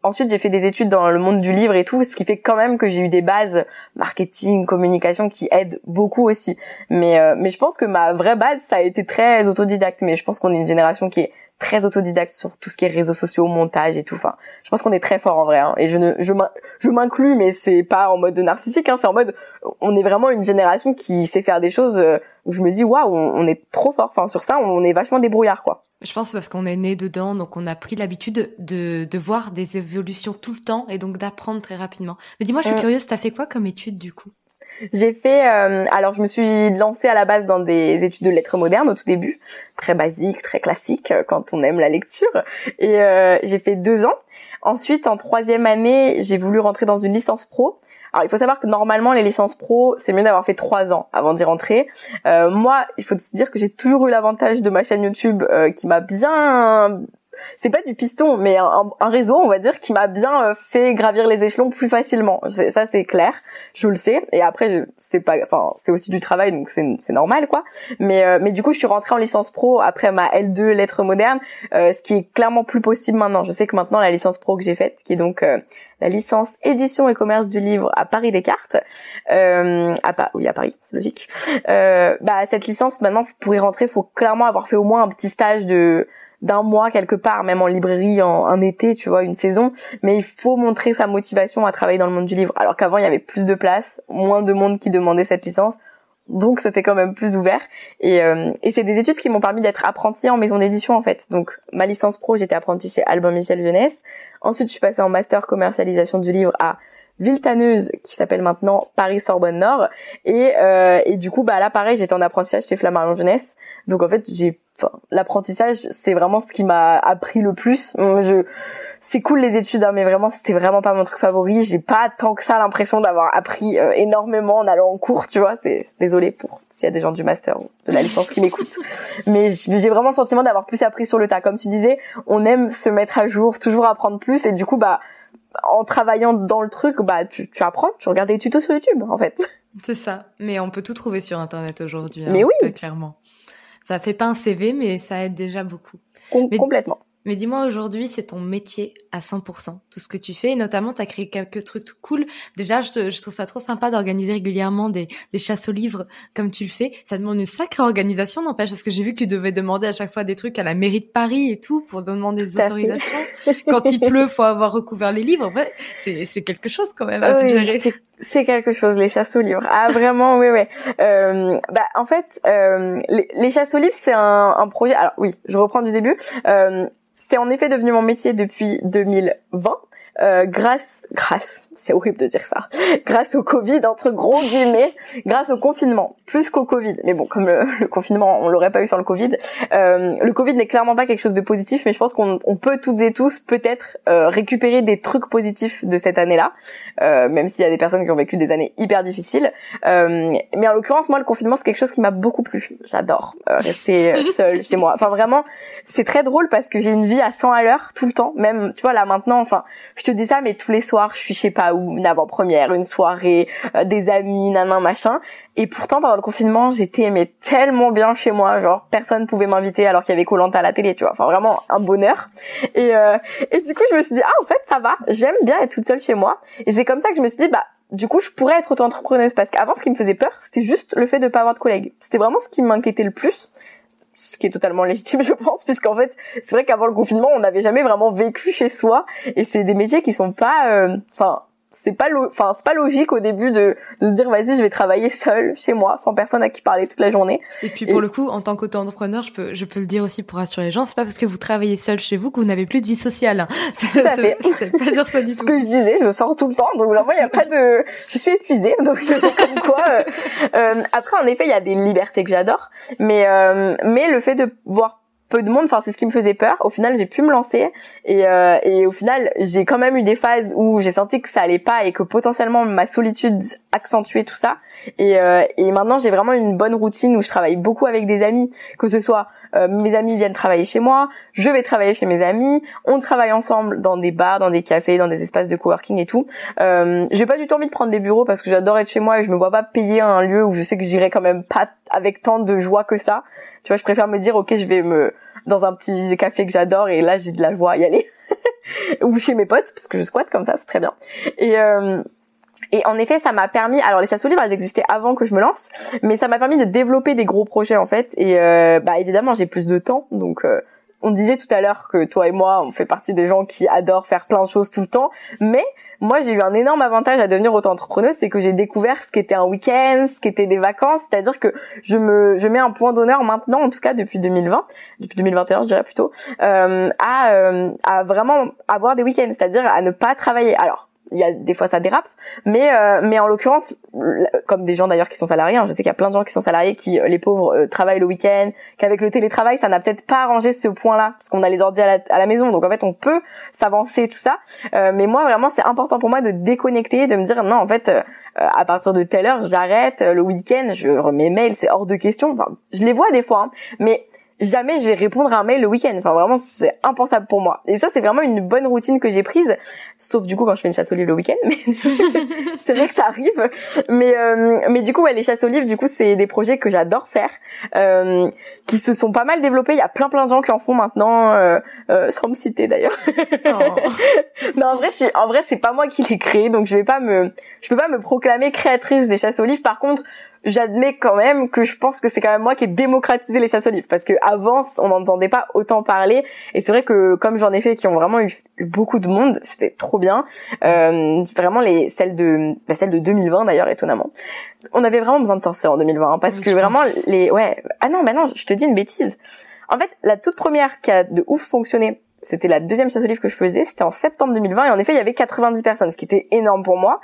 ensuite j'ai fait des études dans le monde du livre et tout, ce qui fait quand même que j'ai eu des bases marketing, communication qui aident beaucoup aussi. Mais euh, mais je pense que ma vraie base ça a été très autodidacte. Mais je pense qu'on est une génération qui est très autodidacte sur tout ce qui est réseaux sociaux, montage et tout. Enfin, je pense qu'on est très fort en vrai. Hein. Et je ne, je, m'inclus, mais c'est pas en mode de narcissique. Hein. C'est en mode, on est vraiment une génération qui sait faire des choses euh, où je me dis, waouh, on, est trop fort. Enfin, sur ça, on est vachement débrouillard, quoi. Je pense parce qu'on est né dedans, donc on a pris l'habitude de, de voir des évolutions tout le temps et donc d'apprendre très rapidement. Mais dis-moi, je suis mm. curieuse, t'as fait quoi comme étude du coup? J'ai fait, euh, alors je me suis lancée à la base dans des études de lettres modernes au tout début, très basique, très classique euh, quand on aime la lecture, et euh, j'ai fait deux ans. Ensuite, en troisième année, j'ai voulu rentrer dans une licence pro. Alors il faut savoir que normalement les licences pro, c'est mieux d'avoir fait trois ans avant d'y rentrer. moi, il faut se dire que j'ai toujours eu l'avantage de ma chaîne YouTube qui m'a bien c'est pas du piston, mais un, réseau, on va dire, qui m'a bien euh, fait gravir les échelons plus facilement. Ça, c'est clair, je le sais. Et après, c'est pas, enfin, c'est aussi du travail, donc c'est normal, quoi. Mais, euh, mais du coup, je suis rentrée en licence pro après ma L2 lettres modernes, euh, ce qui est clairement plus possible maintenant. Je sais que maintenant, la licence pro que j'ai faite, qui est donc la licence édition et commerce du livre à Paris Descartes, euh, à pas, oui à Paris, c'est logique. bah cette licence maintenant pour y rentrer, faut clairement avoir fait au moins un petit stage de d'un mois quelque part, même en librairie en un été, tu vois, une saison. Mais il faut montrer sa motivation à travailler dans le monde du livre. Alors qu'avant, il y avait plus de place, moins de monde qui demandait cette licence. Donc c'était quand même plus ouvert. Et, euh, et c'est des études qui m'ont permis d'être apprenti en maison d'édition en fait. Donc ma licence pro, j'étais apprenti chez Albin Michel Jeunesse. Ensuite, je suis passée en master commercialisation du livre à Villetaneuse qui s'appelle maintenant Paris Sorbonne Nord. Et euh, et du coup bah là pareil j'étais en apprentissage chez Flammarion Jeunesse. Donc en fait j'ai l'apprentissage c'est vraiment ce qui m'a appris le plus. Je c'est cool les études hein, mais vraiment c'était vraiment pas mon truc favori. J'ai pas tant que ça l'impression d'avoir appris euh, énormément en allant en cours tu vois. C'est désolé pour s'il y a des gens du master ou de la licence qui m'écoutent. Mais j'ai vraiment le sentiment d'avoir plus appris sur le tas. Comme tu disais on aime se mettre à jour toujours apprendre plus. Et du coup bah en travaillant dans le truc, bah tu, tu apprends, tu regardes des tutos sur YouTube en fait. C'est ça. Mais on peut tout trouver sur internet aujourd'hui. Hein, mais oui. Clairement. Ça fait pas un CV, mais ça aide déjà beaucoup. complètement. Mais dis-moi aujourd'hui, c'est ton métier à 100%, tout ce que tu fais. Et notamment, tu as créé quelques trucs cool. Déjà, je, je trouve ça trop sympa d'organiser régulièrement des, des, chasses aux livres comme tu le fais. Ça demande une sacrée organisation, n'empêche, parce que j'ai vu que tu devais demander à chaque fois des trucs à la mairie de Paris et tout pour demander des autorisations. Quand il pleut, faut avoir recouvert les livres. En vrai, c'est quelque chose quand même à gérer. C'est quelque chose, les chasses aux livres. Ah vraiment, oui, oui. Euh, bah en fait, euh, les, les, chasses aux livres, c'est un, un, projet. Alors oui, je reprends du début. Euh, c'est en effet devenu mon métier depuis 2020, euh, grâce, grâce, c'est horrible de dire ça, grâce au Covid entre gros guillemets, grâce au confinement, plus qu'au Covid. Mais bon, comme le, confinement, on l'aurait pas eu sans le Covid. Euh, le Covid n'est clairement pas quelque chose de positif, mais je pense qu'on peut toutes et tous peut-être euh, récupérer des trucs positifs de cette année-là, euh, même s'il y a des personnes qui ont vécu des années hyper difficiles. Euh, mais en l'occurrence, moi, le confinement, c'est quelque chose qui m'a beaucoup plu. J'adore euh, rester seule chez moi. Enfin, vraiment, c'est très drôle parce que j'ai une vie à 100 à l'heure tout le temps. Même, tu vois, là maintenant, enfin, je te dis ça, mais tous les soirs, je suis je sais pas où, une avant-première, une soirée, des amis, nanan, machin. Et pourtant, pendant le confinement, j'étais mais tellement bien chez moi, genre personne pouvait m'inviter alors qu'il y avait Colanta à la télé, tu vois. Enfin, vraiment un bonheur. Et et du coup, je me suis dit ah en fait ça va, j'aime bien être toute seule chez moi. Et c'est comme ça que je me suis dit, bah, du coup, je pourrais être auto-entrepreneuse parce qu'avant, ce qui me faisait peur, c'était juste le fait de pas avoir de collègues. C'était vraiment ce qui m'inquiétait le plus ce qui est totalement légitime, je pense, puisqu'en fait, c'est vrai qu'avant le confinement, on n'avait jamais vraiment vécu chez soi, et c'est des métiers qui sont pas, euh, enfin, c'est pas enfin c'est pas logique au début de, de se dire vas-y je vais travailler seul chez moi sans personne à qui parler toute la journée. Et puis pour le coup en tant qu'auto-entrepreneur je peux je peux le dire aussi pour rassurer les gens c'est pas parce que vous travaillez seul chez vous que vous n'avez plus de vie sociale. Tout à fait. c'est pas dire ça du tout. ce que je disais je sors tout le temps donc vraiment il y a pas de je suis épuisée donc comme quoi euh, euh, après en effet il y a des libertés que j'adore mais euh, mais le fait de voir peu de monde. Enfin, c'est ce qui me faisait peur. Au final, j'ai pu me lancer et, euh, et au final, j'ai quand même eu des phases où j'ai senti que ça allait pas et que potentiellement ma solitude accentuait tout ça. Et, euh, et maintenant, j'ai vraiment une bonne routine où je travaille beaucoup avec des amis, que ce soit euh, mes amis viennent travailler chez moi, je vais travailler chez mes amis, on travaille ensemble dans des bars, dans des cafés, dans des espaces de coworking et tout. Euh, j'ai pas du tout envie de prendre des bureaux parce que j'adore être chez moi et je me vois pas payer un lieu où je sais que j'irai quand même pas avec tant de joie que ça. Tu vois, je préfère me dire ok, je vais me dans un petit café que j'adore et là j'ai de la joie à y aller. ou chez mes potes parce que je squatte comme ça, c'est très bien. Et euh, et en effet, ça m'a permis. Alors les chasses aux livres, elles existaient avant que je me lance, mais ça m'a permis de développer des gros projets en fait. Et euh, bah évidemment, j'ai plus de temps, donc euh, on disait tout à l'heure que toi et moi, on fait partie des gens qui adorent faire plein de choses tout le temps. Mais moi, j'ai eu un énorme avantage à devenir auto-entrepreneuse, c'est que j'ai découvert ce qu'était un week-end, ce qu'était des vacances. C'est-à-dire que je me, je mets un point d'honneur maintenant, en tout cas depuis 2020, depuis 2021, je dirais plutôt, euh, à, euh, à vraiment avoir des week-ends, c'est-à-dire à ne pas travailler. Alors il y a des fois ça dérape. Mais euh, mais en l'occurrence comme des gens d'ailleurs qui sont salariés hein, je sais qu'il y a plein de gens qui sont salariés qui euh, les pauvres euh, travaillent le week-end qu'avec le télétravail ça n'a peut-être pas arrangé ce point-là parce qu'on a les ordi à la, maison. Donc en fait on peut s'avancer tout ça. Mais moi vraiment c'est important pour moi de déconnecter de me dire non en fait à partir de telle heure j'arrête le week-end je remets mail c'est hors de question. Enfin, je les vois des fois hein, mais jamais je vais répondre à un mail le week-end. Enfin vraiment c'est impensable pour moi. Et ça c'est vraiment une bonne routine que j'ai prise, sauf du coup quand je fais une chasse aux livres le week-end. Mais c'est vrai que ça arrive. Mais euh, mais du coup ouais les chasses aux livres du coup c'est des projets que j'adore faire, euh, qui se sont pas mal développés. Il y a plein plein de gens qui en font maintenant, euh, euh sans me citer d'ailleurs. Oh. non en vrai je en vrai c'est pas moi qui l'ai créé donc je vais pas me je peux pas me proclamer créatrice des chasses aux livres. Par contre j'admets quand même que je pense que c'est quand même moi qui ai démocratisé les chasses aux livres parce que avant on n'entendait pas autant parler. Et c'est vrai que comme j'en ai fait qui ont vraiment eu, beaucoup de monde c'était trop bien. Euh, vraiment les celles de bah, celles de 2020 d'ailleurs étonnamment. On avait vraiment besoin de sortir en 2020 hein, parce que vraiment les ouais. Ah non bah non je te dis une bêtise. En fait la toute première qui a de ouf fonctionné c'était la deuxième chasse aux livres que je faisais, c'était en septembre 2020 et en effet il y avait 90 personnes, ce qui était énorme pour moi.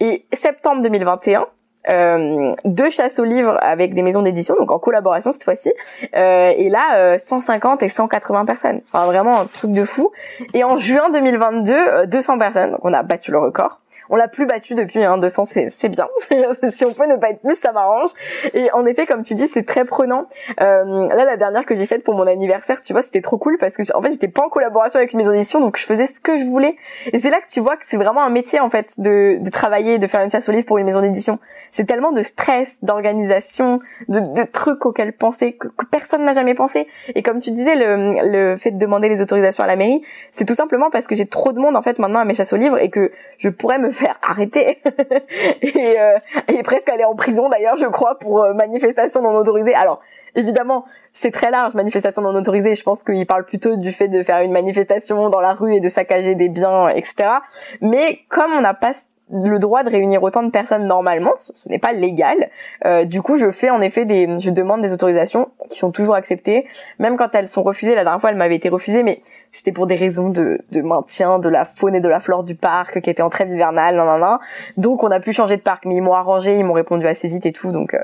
Et septembre 2021, euh, deux chasses aux livres avec des maisons d'édition, donc en collaboration cette fois-ci. Euh, et là, 150 euh, et 180 personnes. Enfin, vraiment un truc de fou. Et en juin 2022, 200 personnes. Donc on a battu le record. On l'a plus battu depuis, hein, 200, c'est bien. si on peut ne pas être plus, ça m'arrange. Et en effet, comme tu dis, c'est très prenant. Euh, là, la dernière que j'ai faite pour mon anniversaire, tu vois, c'était trop cool parce que en fait, j'étais pas en collaboration avec une maison d'édition, donc je faisais ce que je voulais. Et c'est là que tu vois que c'est vraiment un métier en fait de, de travailler, de faire une chasse aux livres pour une maison d'édition. C'est tellement de stress, d'organisation, de, de, trucs auxquels penser que, que personne n'a jamais pensé. Et comme tu disais, le, le fait de demander les autorisations à la mairie, c'est tout simplement parce que j'ai trop de monde en fait maintenant à mes chasses aux livres et que je pourrais me faire arrêter. Et, euh, et presque aller en prison d'ailleurs je crois pour euh, manifestation non autorisée. Alors évidemment c'est très large manifestation non autorisée. Je pense qu'il parle plutôt du fait de faire une manifestation dans la rue et de saccager des biens etc mais comme on n'a pas le droit de réunir autant de personnes normalement, ce, n'est pas légal. Euh, du coup, je fais en effet des, je demande des autorisations qui sont toujours acceptées, même quand elles sont refusées. La dernière fois, elles m'avaient été refusées, mais c'était pour des raisons de, de, maintien de la faune et de la flore du parc qui était en trêve hivernale, nan, nan, nan. Donc, on a pu changer de parc, mais ils m'ont arrangé, ils m'ont répondu assez vite et tout. Donc, euh.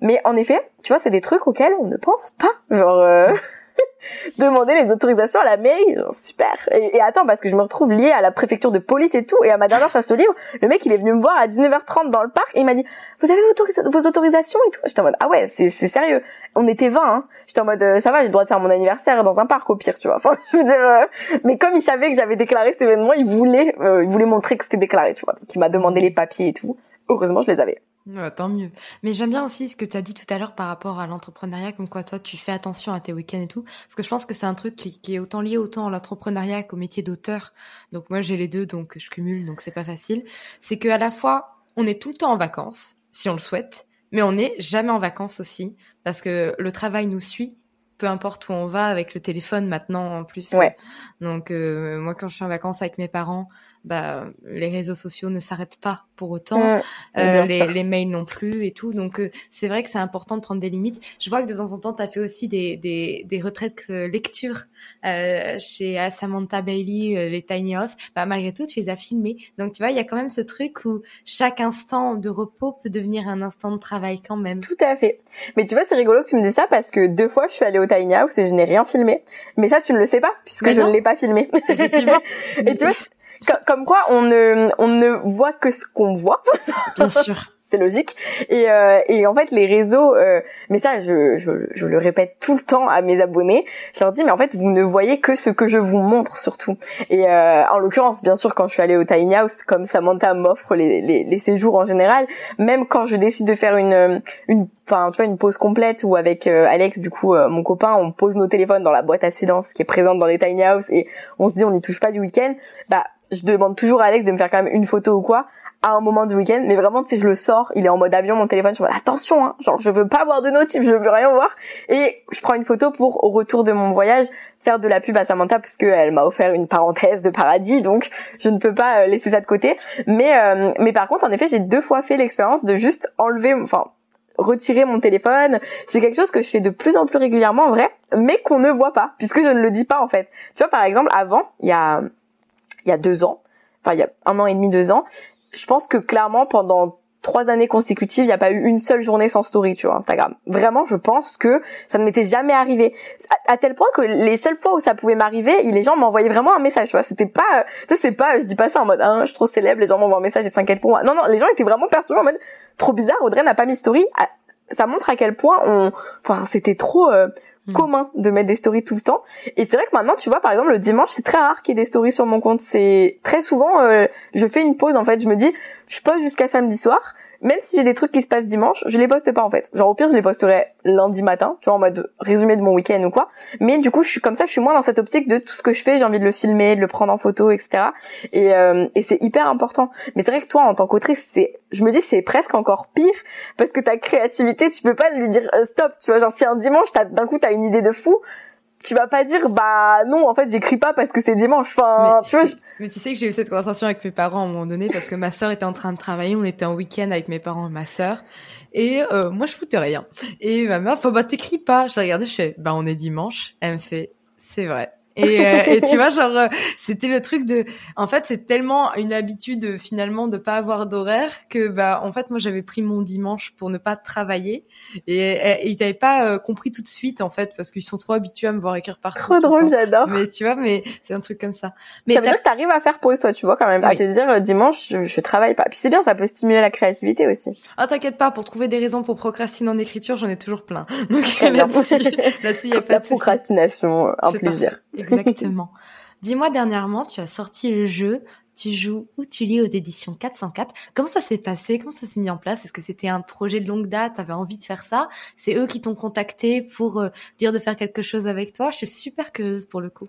mais en effet, tu vois, c'est des trucs auxquels on ne pense pas. Genre. Euh, demander les autorisations à la mairie, super. Et, attends, parce que je me retrouve liée à la préfecture de police et tout, et à ma dernière chasse au livre, le mec il est venu me voir à 19h30 dans le parc, et il m'a dit, vous avez vos, autorisations et tout? J'étais en mode, ah ouais, c'est sérieux. On était 20, hein. J'étais en mode, euh, ça va, j'ai le droit de faire mon anniversaire dans un parc au pire, tu vois. Enfin, je veux dire, euh, mais comme il savait que j'avais déclaré cet événement, il voulait, euh, il voulait montrer que c'était déclaré, tu vois. Donc il m'a demandé les papiers et tout. Heureusement, je les avais tant mieux. Mais j'aime bien aussi ce que tu as dit tout à l'heure par rapport à l'entrepreneuriat, comme quoi toi tu fais attention à tes week-ends et tout. Parce que je pense que c'est un truc qui, est autant lié autant à l'entrepreneuriat qu'au métier d'auteur. Donc moi j'ai les deux, donc je cumule, donc c'est pas facile. C'est que à la fois on est tout le temps en vacances, si on le souhaite, mais on n'est jamais en vacances aussi, parce que le travail nous suit peu importe où on va avec le téléphone maintenant en plus. Ouais. Donc euh, moi quand je suis en vacances avec mes parents, bah, les réseaux sociaux ne s'arrêtent pas pour autant, mmh, euh, les, les, mails non plus et tout. Donc euh, c'est vrai que c'est important de prendre des limites. Je vois que de temps en temps, tu as fait aussi des, des, des retraites euh, lecture euh, chez Samantha Bailey, les Tiny House. Bah, malgré tout, tu les as filmés. Donc tu vois, il y a quand même ce truc où chaque instant de repos peut devenir un instant de travail quand même. Tout à fait. Mais tu vois, c'est rigolo que tu me dises ça parce que deux fois, je suis allée au Tiny House et je n'ai rien filmé. Mais ça, tu ne le sais pas puisque je ne l'ai pas filmé. Effectivement. et tu vois, comme quoi on ne on ne voit que ce qu'on voit. Bien sûr. c'est logique. Et, euh, et en fait, les réseaux, euh, mais ça, je, je, je, le répète tout le temps à mes abonnés, je leur dis, mais en fait, vous ne voyez que ce que je vous montre surtout. Et euh, en l'occurrence, bien sûr, quand je suis allée au Tiny House, comme Samantha m'offre les, les, les, séjours en général, même quand je décide de faire une, une enfin tu vois une pause complète ou avec euh, Alex du coup mon copain on pose nos téléphones dans la boîte à silence qui est présente dans les tiny house et on se dit on n'y touche pas du week-end bah je demande toujours à Alex de me faire quand même une photo ou quoi à un moment du week-end, mais vraiment si je le sors, il est en mode avion, mon téléphone, je dis attention, hein, genre je veux pas avoir de notif, je veux rien voir, et je prends une photo pour au retour de mon voyage faire de la pub à Samantha parce qu'elle m'a offert une parenthèse de paradis, donc je ne peux pas euh, laisser ça de côté. Mais euh, mais par contre, en effet, j'ai deux fois fait l'expérience de juste enlever, enfin retirer mon téléphone. C'est quelque chose que je fais de plus en plus régulièrement en vrai, mais qu'on ne voit pas puisque je ne le dis pas en fait. Tu vois par exemple avant, il y a il y a deux ans, enfin il y a un an et demi, deux ans, je pense que clairement pendant trois années consécutives, il n'y a pas eu une seule journée sans story, tu vois, Instagram. Vraiment, je pense que ça ne m'était jamais arrivé. À, tel point que les seules fois où ça pouvait m'arriver, les gens m'envoyaient vraiment un message, tu vois. C'était pas, tu sais, c'est pas, je dis pas ça en mode, hein, je suis trop célèbre, les gens m'envoient un message et s'inquiètent pour moi. Non, non, les gens étaient vraiment perçus en mode, trop bizarre, Audrey n'a pas mis story. Ça montre à quel point on, enfin, c'était trop, euh, Mm. commun de mettre des stories tout le temps. Et c'est vrai que maintenant, tu vois, par exemple, le dimanche, c'est très rare qu'il y ait des stories sur mon compte. C'est très souvent, euh, je fais une pause, en fait, je me dis, je pose jusqu'à samedi soir même si j'ai des trucs qui se passent dimanche, je les poste pas en fait. Genre au pire, je les posterai lundi matin, tu vois, en mode résumé de mon week-end ou quoi. Mais du coup, je suis comme ça, je suis moins dans cette optique de tout ce que je fais, j'ai envie de le filmer, de le prendre en photo, etc. Et, euh, et c'est hyper important. Mais c'est vrai que toi, en tant qu'autrice, c'est, je me dis, c'est presque encore pire parce que ta créativité, tu peux pas lui dire euh, stop, tu vois. Genre si un dimanche, d'un coup, t'as une idée de fou, tu vas pas dire bah non en fait j'écris pas parce que c'est dimanche. Enfin mais, tu vois mais tu sais que j'ai eu cette conversation avec mes parents à un moment donné parce que ma sœur était en train de travailler. On était en week-end avec mes parents et ma sœur. Et euh, moi je foutais rien. Et ma mère enfin bah t'écris pas. J'ai regardé je fais bah on est dimanche. Elle me fait c'est vrai et, euh, et, tu vois, genre, euh, c'était le truc de, en fait, c'est tellement une habitude euh, finalement de pas avoir d'horaire que, bah, en fait, moi, j'avais pris mon dimanche pour ne pas travailler et, et, ils t'avaient pas compris tout de suite, en fait, parce qu'ils sont trop habitués à me voir écrire partout. Trop drôle, j'adore. Mais tu vois, mais c'est un truc comme ça. Mais ça veut dire que t'arrives à faire pause, toi, tu vois, quand même, à te dire dimanche, je, je, travaille pas. Puis c'est bien, ça peut stimuler la créativité aussi. Ah, t'inquiète pas, pour trouver des raisons pour procrastiner en écriture, j'en ai toujours plein. Donc là-dessus, là-dessus, y a pas la de procrastination, un plaisir. Exactement. Dis-moi dernièrement, tu as sorti le jeu tu joues ou tu lis aux éditions 404. Comment ça s'est passé? Comment ça s'est mis en place? Est-ce que c'était un projet de longue date? Tu avais envie de faire ça? C'est eux qui t'ont contacté pour euh, dire de faire quelque chose avec toi? Je suis super curieuse pour le coup.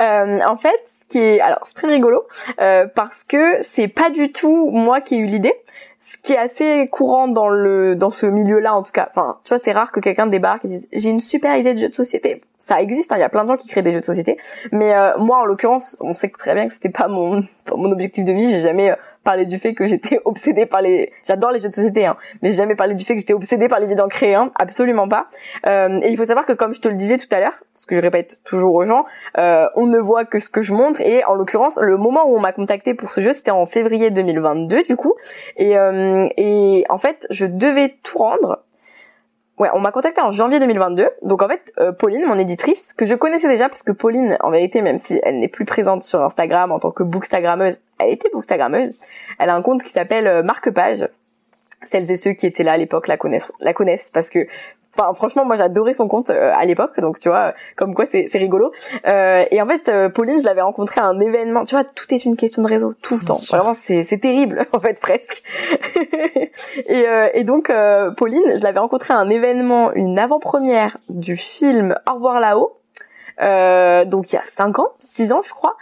Euh, en fait, ce qui est alors c'est très rigolo euh, parce que c'est pas du tout moi qui ai eu l'idée ce qui est assez courant dans le dans ce milieu-là en tout cas. Enfin, tu vois, c'est rare que quelqu'un débarque et dise j'ai une super idée de jeu de société. Ça existe, hein, il y a plein de gens qui créent des jeux de société, mais euh, moi en l'occurrence, on sait très bien que c'était pas mon mon objectif de vie. J'ai jamais euh, parlé du fait que j'étais obsédée par les. J'adore les jeux de société, hein, mais j'ai jamais parlé du fait que j'étais obsédée par l'idée d'en créer un. Absolument pas. Euh, et il faut savoir que comme je te le disais tout à l'heure, ce que je répète toujours aux gens, euh, on ne voit que ce que je montre. Et en l'occurrence, le moment où on m'a contacté pour ce jeu, c'était en février 2022 du coup. Et, euh, et en fait, je devais tout rendre Ouais, on m'a contacté en janvier 2022. Donc en fait, euh, Pauline, mon éditrice, que je connaissais déjà parce que Pauline, en vérité, même si elle n'est plus présente sur Instagram en tant que bookstagrammeuse, elle était bookstagrammeuse. Elle a un compte qui s'appelle euh, Marque Page. Celles et ceux qui étaient là à l'époque la connaissent, la connaissent parce que Enfin, franchement, moi j'adorais son compte euh, à l'époque, donc tu vois, comme quoi c'est rigolo. Euh, et en fait, euh, Pauline, je l'avais rencontrée à un événement. Tu vois, tout est une question de réseau, tout le temps. Vraiment, c'est terrible, en fait, presque. et, euh, et, donc, Pauline, je l'avais rencontrée à un événement, une avant-première du film Au revoir là-haut. donc il y a 5 ans, 6 ans je crois,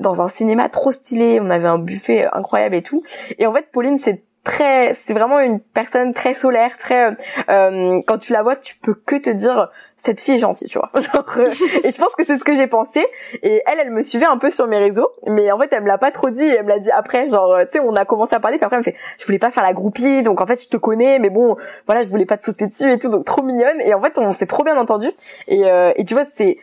dans un cinéma trop stylé, on avait un buffet incroyable et tout. Et en fait Pauline c'est très c'est vraiment une personne très solaire très euh, quand tu la vois tu peux que te dire cette fille est gentille tu vois. Euh, et je pense que c'est ce que j'ai pensé. Et elle elle me suivait un peu sur mes réseaux mais en fait elle me l'a pas trop dit. Elle me l'a dit après genre euh, tu sais on a commencé à parler puis après elle me fait je voulais pas faire la groupie donc en fait je te connais mais bon voilà je voulais pas te sauter dessus et tout donc trop mignonne. Et en fait on s'est trop bien entendu. Et et tu vois c'est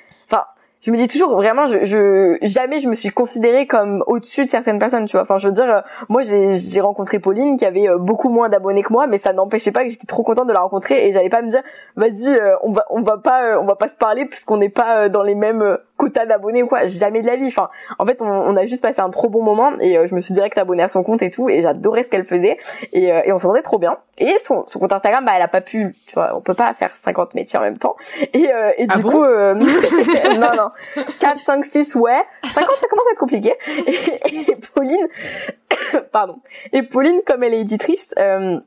je me dis toujours vraiment je, jamais je me suis considérée comme au-dessus de certaines personnes tu vois. Enfin je veux dire euh, moi j'ai j'ai rencontré Pauline qui avait euh, beaucoup moins d'abonnés que moi mais ça n'empêchait pas que j'étais trop contente de la rencontrer et j'allais pas me dire vas-y euh, on va on va pas on va pas se parler puisqu'on n'est pas dans les mêmes quota d'abonnés ou quoi, jamais de la vie. Enfin, en fait, on, on a juste passé un trop bon moment et euh, je me suis direct abonnée à son compte et tout et j'adorais ce qu'elle faisait et, euh, et on s'entendait trop bien. Et son, son compte Instagram, bah, elle a pas pu, tu vois, on peut pas faire 50 métiers en même temps. Et, euh, et Ah du bon? coup, euh, non, non, 4, 5, 6, ouais. 50, ça commence à être compliqué. Et, et Pauline, pardon. Et Pauline, comme elle est éditrice, euh,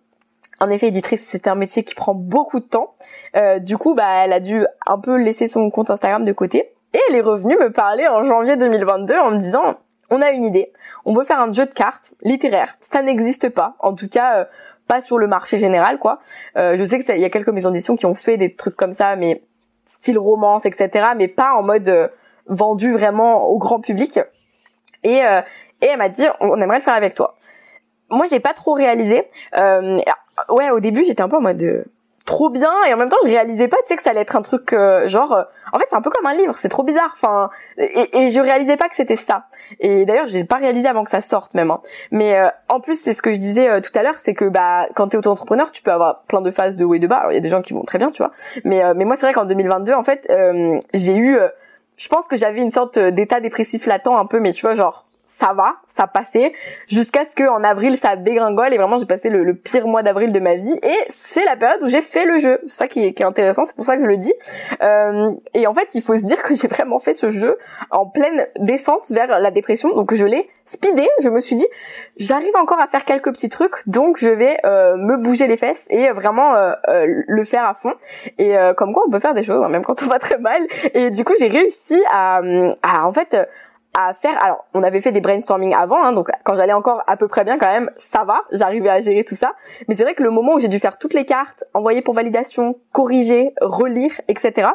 en effet, éditrice, c'est un métier qui prend beaucoup de temps. Euh, du coup, bah, elle a dû un peu laisser son compte Instagram de côté. Et elle est revenue me parler en janvier 2022 en me disant, on a une idée. On veut faire un jeu de cartes littéraire. Ça n'existe pas. En tout cas, euh, pas sur le marché général, quoi. Euh, je sais que ça- il y a quelques maisons d'édition qui ont fait des trucs comme ça, mais style romance, etc. Mais pas en mode euh, vendu vraiment au grand public. Et, euh, et elle m'a dit, on aimerait le faire avec toi. Moi, j'ai pas trop réalisé. Ouais, au début, j'étais un peu en mode trop bien, et en même temps, je réalisais pas, tu sais, que ça allait être un truc euh, genre. euh, en fait, c'est un peu comme un livre, c'est trop bizarre. Enfin, et, et je réalisais pas que c'était ça. Et d'ailleurs, j'ai pas réalisé avant que ça sorte même. hein. Mais euh, en plus, c'est ce que je disais euh, tout à l'heure, c'est que bah, quand t'es auto-entrepreneur, tu peux avoir plein de phases de haut et de bas. Alors, il y a des gens qui vont très bien, tu vois. Mais euh, mais moi, c'est vrai qu'en 2022, en fait, euh, j'ai eu, je pense que j'avais une sorte d'état dépressif latent un peu, mais tu vois, genre ça va, ça passait, jusqu'à ce que en avril ça dégringole et vraiment j'ai passé le, pire mois d'avril de ma vie et c'est la période où j'ai fait le jeu. C'est ça qui est, qui est intéressant, c'est pour ça que je le dis. Euh, et en fait, il faut se dire que j'ai vraiment fait ce jeu en pleine descente vers la dépression, donc je l'ai speedé. Je me suis dit, j'arrive encore à faire quelques petits trucs, donc je vais euh, me bouger les fesses et vraiment euh, euh, le faire à fond. Et euh, comme quoi, on peut faire des choses, hein, même quand on va très mal. Et du coup, j'ai réussi à, à en fait à faire. Alors on avait fait des brainstorming avant hein, donc quand j'allais encore à peu près bien quand même ça va j'arrivais à gérer tout ça. Mais c'est vrai que le moment où j'ai dû faire toutes les cartes envoyer pour validation corriger relire etc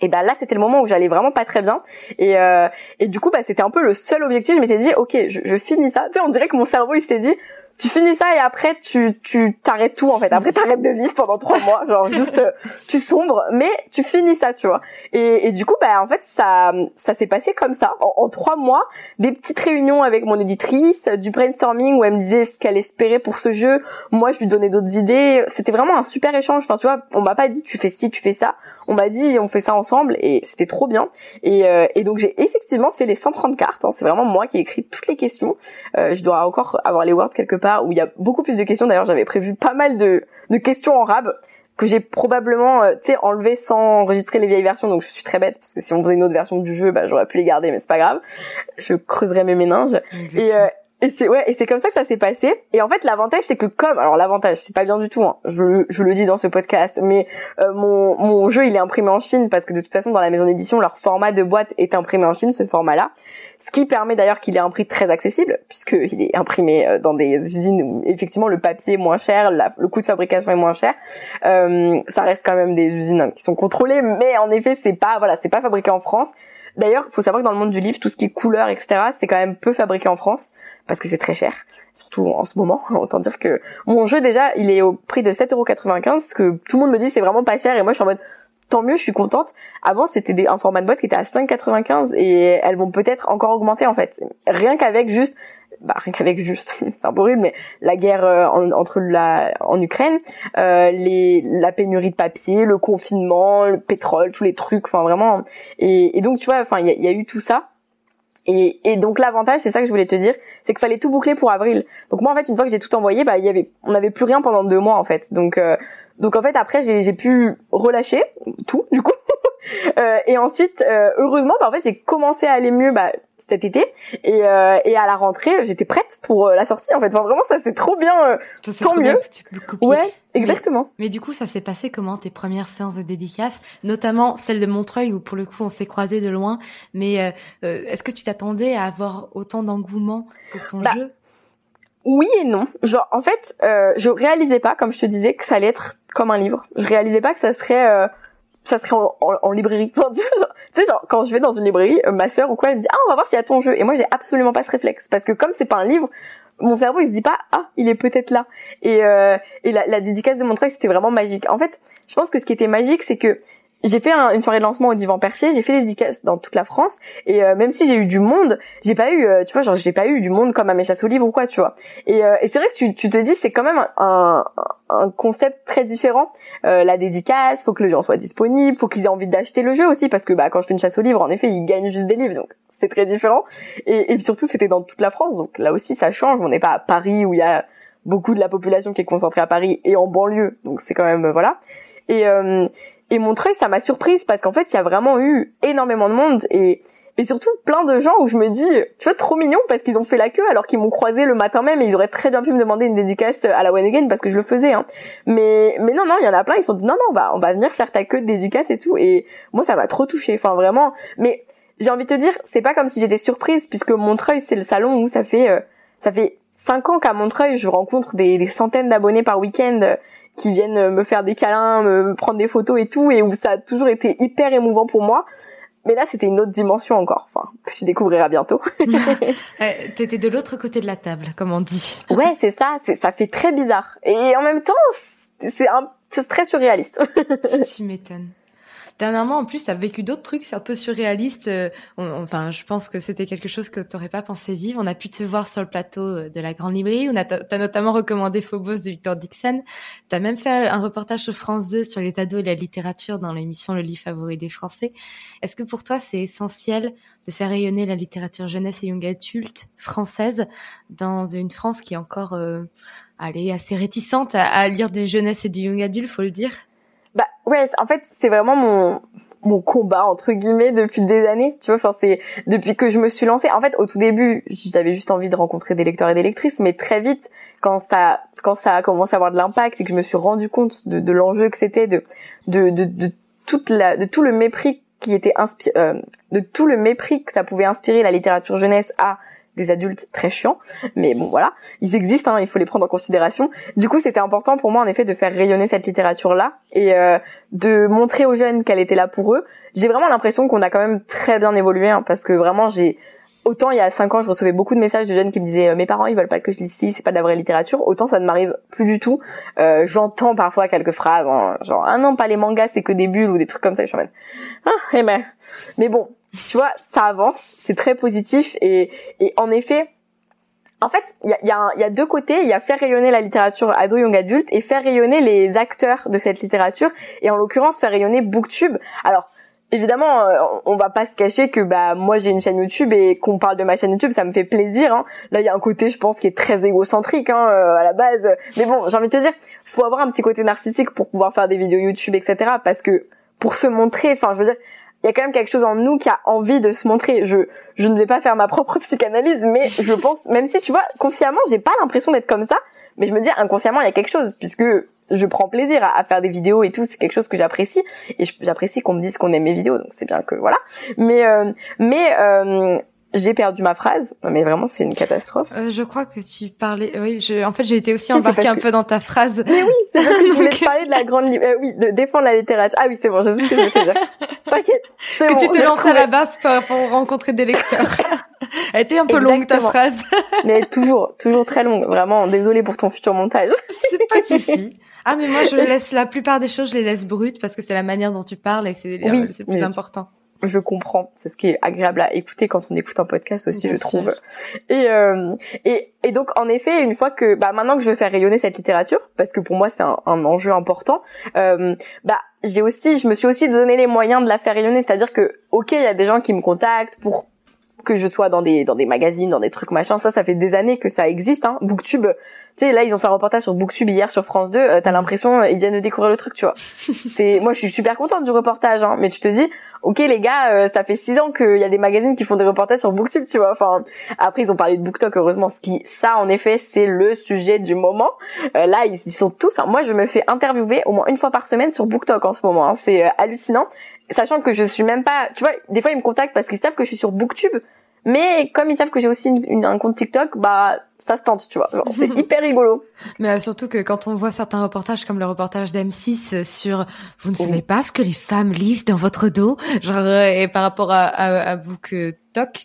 et ben là c'était le moment où j'allais vraiment pas très bien. Et euh, et du coup bah c'était un peu le seul objectif. Je m'étais dit ok je, je finis ça. Tu sais on dirait que mon cerveau il s'est dit tu finis ça et après tu tu t'arrêtes tout en fait. Après t'arrêtes de vivre pendant trois mois genre juste euh, tu sombres mais tu finis ça tu vois. Et, et du coup bah en fait ça ça s'est passé comme ça. En, trois mois des petites réunions avec mon éditrice du brainstorming où elle me disait ce qu'elle espérait pour ce jeu. Moi je lui donnais d'autres idées. C'était vraiment un super échange. Enfin tu vois on m'a pas dit tu fais ci tu fais ça. On m'a dit on fait ça ensemble et c'était trop bien. Et, euh, et donc j'ai effectivement fait les 130 cartes hein. c'est vraiment moi qui ai écrit toutes les questions. Euh, je dois encore avoir les words quelque part où il y a beaucoup plus de questions d'ailleurs j'avais prévu pas mal de, de questions en rab que j'ai probablement euh, tu sais enlevé sans enregistrer les vieilles versions donc je suis très bête parce que si on faisait une autre version du jeu bah j'aurais pu les garder mais c'est pas grave je creuserais mes méninges et, euh, et c'est ouais, et c'est comme ça que ça s'est passé. Et en fait, l'avantage c'est que comme alors l'avantage, c'est pas bien du tout. Hein, je je le dis dans ce podcast, mais euh, mon mon jeu il est imprimé en Chine parce que de toute façon dans la maison d'édition leur format de boîte est imprimé en Chine, ce format-là. Ce qui permet d'ailleurs qu'il ait un prix très accessible puisque il est imprimé euh, dans des usines où effectivement le papier est moins cher, le coût de fabrication est moins cher. Euh, ça reste quand même des usines hein, qui sont contrôlées, mais en effet c'est pas voilà c'est pas fabriqué en France. D'ailleurs, faut savoir que dans le monde du livre, tout ce qui est couleur, etc., c'est quand même peu fabriqué en France parce que c'est très cher, surtout en ce moment. Autant dire que mon jeu déjà, il est au prix de 7,95€, ce que tout le monde me dit c'est vraiment pas cher et moi je suis en mode tant mieux, je suis contente. Avant, c'était un format de boîte qui était à 5,95 et elles vont peut-être encore augmenter en fait. Rien qu'avec juste bah rien qu'avec juste c'est un peu horrible mais la guerre euh, en- entre la en Ukraine euh, les la pénurie de papier le confinement le pétrole tous les trucs enfin vraiment et, et donc tu vois enfin il y y a eu tout ça et, et donc l'avantage, c'est ça que je voulais te dire, c'est qu'il fallait tout boucler pour avril. Donc moi en fait, une fois que j'ai tout envoyé, bah il y avait, on n'avait plus rien pendant deux mois en fait. Donc euh, donc en fait après j'ai pu relâcher tout du coup. Euh, et ensuite, euh, heureusement, bah, en fait j'ai commencé à aller mieux bah, cet été et euh, et à la rentrée j'étais prête pour euh, la sortie en fait. Enfin vraiment ça c'est trop bien. euh, Ça, tant trop bien mieux. que tu peux copier. Ouais, exactement. Mais du coup, ça s'est passé comment tes premières séances de dédicace, notamment celle de Montreuil où pour le coup on s'est croisés de loin. Mais euh, euh, est-ce que tu t'attendais à avoir autant d'engouement pour ton Bah, jeu? Oui et non. Genre, en fait, euh, je réalisais pas, comme je te disais, que ça allait être comme un livre. Je réalisais pas que ça serait, euh, ça serait en, en- en librairie. Tu sais, genre- quand je vais dans une librairie, euh, ma sœur ou quoi, elle me dit, ah, on va voir s'il y a ton jeu. Et moi, j'ai absolument pas ce réflexe. Parce que comme c'est pas un livre, mon cerveau, il se dit pas, ah, il est peut-être là. Et, euh, et la, la dédicace de Montreuil, c'était vraiment magique. En fait, je pense que ce qui était magique, c'est que j'ai fait une soirée de lancement au divan perché, j'ai fait des dédicaces dans toute la France et euh, même si j'ai eu du monde, j'ai pas eu euh, tu vois genre j'ai pas eu du monde comme à mes chasses aux livres ou quoi, tu vois. Et, euh, et c'est vrai que tu, tu te dis c'est quand même un, un concept très différent. la dédicace, faut que le gens soit disponible, faut qu'ils aient envie d'acheter le jeu aussi parce que bah quand je fais une chasse aux livres, en effet, ils gagnent juste des livres donc c'est très différent. Et, et surtout c'était dans toute la France donc là aussi ça change, on n'est pas à Paris où il y a beaucoup de la population qui est concentrée à Paris et en banlieue. Donc c'est quand même voilà. Et et Montreuil, ça m'a surprise parce qu'en fait, il y a vraiment eu énormément de monde et et surtout plein de gens où je me dis, tu vois, trop mignon parce qu'ils ont fait la queue alors qu'ils m'ont croisé le matin même et ils auraient très bien pu me demander une dédicace à la One Again parce que je le faisais. Hein. Mais mais non non, il y en a plein, ils se sont dit non non, on va on va venir faire ta queue de dédicace et tout. Et moi, ça m'a trop touché. Enfin vraiment. Mais j'ai envie de te dire, c'est pas comme si j'étais surprise puisque Montreuil, c'est le salon où ça fait euh, ça fait cinq ans qu'à Montreuil, je rencontre des centaines d'abonnés par week-end qui viennent me faire des câlins, me prendre des photos et tout, et où ça a toujours été hyper émouvant pour moi. Mais là, c'était une autre dimension encore, enfin, que tu découvriras bientôt. T'étais de l'autre côté de la table, comme on dit. Ouais, c'est ça, ça fait très bizarre. Et en même temps, c'est très surréaliste. tu m'étonnes. Dernièrement, en plus, tu as vécu d'autres trucs, un peu surréaliste. Euh, enfin, je pense que c'était quelque chose que tu n'aurais pas pensé vivre. On a pu te voir sur le plateau euh, de la Grande Librairie. On a, as notamment recommandé Phobos de Victor Dixon. Tu as même fait un reportage sur France 2 sur l'état d'eau et la littérature dans l'émission Le livre favori des Français. Est-ce que pour toi, c'est essentiel de faire rayonner la littérature jeunesse et young adulte française dans une France qui est encore... Euh, allez, assez réticente à, à lire des jeunesse et du young adulte, faut le dire? Bah ouais, en fait, c'est vraiment mon mon combat entre guillemets depuis des années, tu vois. Enfin, c'est depuis que je me suis lancée. En fait, au tout début, j'avais juste envie de rencontrer des lecteurs et des lectrices, mais très vite, quand ça quand ça a commencé à avoir de l'impact et que je me suis rendu compte de, de l'enjeu que c'était, de, de de toute la de tout le mépris qui était inspiré, euh, de tout le mépris que ça pouvait inspirer la littérature jeunesse à des adultes très chiants, mais bon voilà, ils existent, hein, il faut les prendre en considération. Du coup, c'était important pour moi en effet de faire rayonner cette littérature-là et euh, de montrer aux jeunes qu'elle était là pour eux. J'ai vraiment l'impression qu'on a quand même très bien évolué, hein, parce que vraiment j'ai autant il y a cinq ans je recevais beaucoup de messages de jeunes qui me disaient euh, mes parents ils veulent pas que je lise ici c'est pas de la vraie littérature autant ça ne m'arrive plus du tout euh, j'entends parfois quelques phrases hein, genre ah non pas les mangas c'est que des bulles ou des trucs comme ça je suis en ah eh ben mais bon tu vois, ça avance, c'est très positif et, et en effet, en fait, il y a, y, a y a, deux côtés. Il y a faire rayonner la littérature ado young adulte et faire rayonner les acteurs de cette littérature. Et en l'occurrence, faire rayonner Booktube. Alors, évidemment, euh, on va pas se cacher que bah moi j'ai une chaîne YouTube et qu'on parle de ma chaîne YouTube, ça me fait plaisir. Hein. Là, il y a un côté, je pense, qui est très égocentrique hein, euh, à la base. Mais bon, j'ai envie de te dire, faut avoir un petit côté narcissique pour pouvoir faire des vidéos YouTube, etc. Parce que pour se montrer, enfin, je veux dire, il y a quand même quelque chose en nous qui a envie de se montrer. Je je ne vais pas faire ma propre psychanalyse, mais je pense, même si tu vois, consciemment, j'ai pas l'impression d'être comme ça, mais je me dis inconsciemment il y a quelque chose puisque je prends plaisir à, faire des vidéos et tout, c'est quelque chose que j'apprécie et j'apprécie qu'on me dise qu'on aime mes vidéos, donc c'est bien que voilà. Mais euh, mais euh, j'ai perdu ma phrase, mais vraiment c'est une catastrophe. Euh, je crois que tu parlais. Oui, je... en fait j'ai été aussi embarquée un peu dans ta phrase. Mais oui, c'est parce que je voulais te parler de la grande, euh, oui, de défendre la littérature. Ah oui, c'est bon, je sais ce que je veux te dire. T'inquiète. Que bon, tu te lances à la base pour, pour rencontrer des lecteurs. Elle était un peu longue ta phrase. mais toujours, toujours très longue. Vraiment, désolée pour ton futur montage. c'est pas de souci. Ah mais moi je laisse la plupart des choses, je les laisse brutes parce que c'est la manière dont tu parles et c'est oui, le plus important je comprends. C'est ce qui est agréable à écouter quand on écoute un podcast aussi, je trouve. Et, euh, et, et donc en effet, une fois que bah maintenant que je veux faire rayonner cette littérature, parce que pour moi c'est un, un, enjeu important, euh, bah j'ai aussi, je me suis aussi donné les moyens de la faire rayonner. C'est-à-dire que ok, il y a des gens qui me contactent pour que je sois dans des dans des magazines, dans des trucs machin, ça ça fait des années que ça existe hein. Booktube, tu sais là ils ont fait un reportage sur Booktube hier sur France 2, euh, t'as l'impression euh, ils viennent de découvrir le truc, tu vois. C'est moi je suis super contente du reportage hein, mais tu te dis OK les gars, euh, ça fait six ans qu'il y a des magazines qui font des reportages sur Booktube, tu vois. Enfin après ils ont parlé de BookTok heureusement ce qui ça en effet c'est le sujet du moment. là ils, sont tous hein. moi je me fais interviewer au moins une fois par semaine sur BookTok en ce moment, hein. c'est hallucinant sachant que je suis même pas, tu vois, des fois ils me contactent parce qu'ils savent que je suis sur BookTube, mais comme ils savent que j'ai aussi un compte TikTok, bah ça se tente, tu vois. C'est hyper rigolo. Mais euh, surtout que quand on voit certains reportages comme le reportage d'M6 sur vous ne savez pas ce que les femmes lisent dans votre dos, genre euh, et par rapport à, à, à Book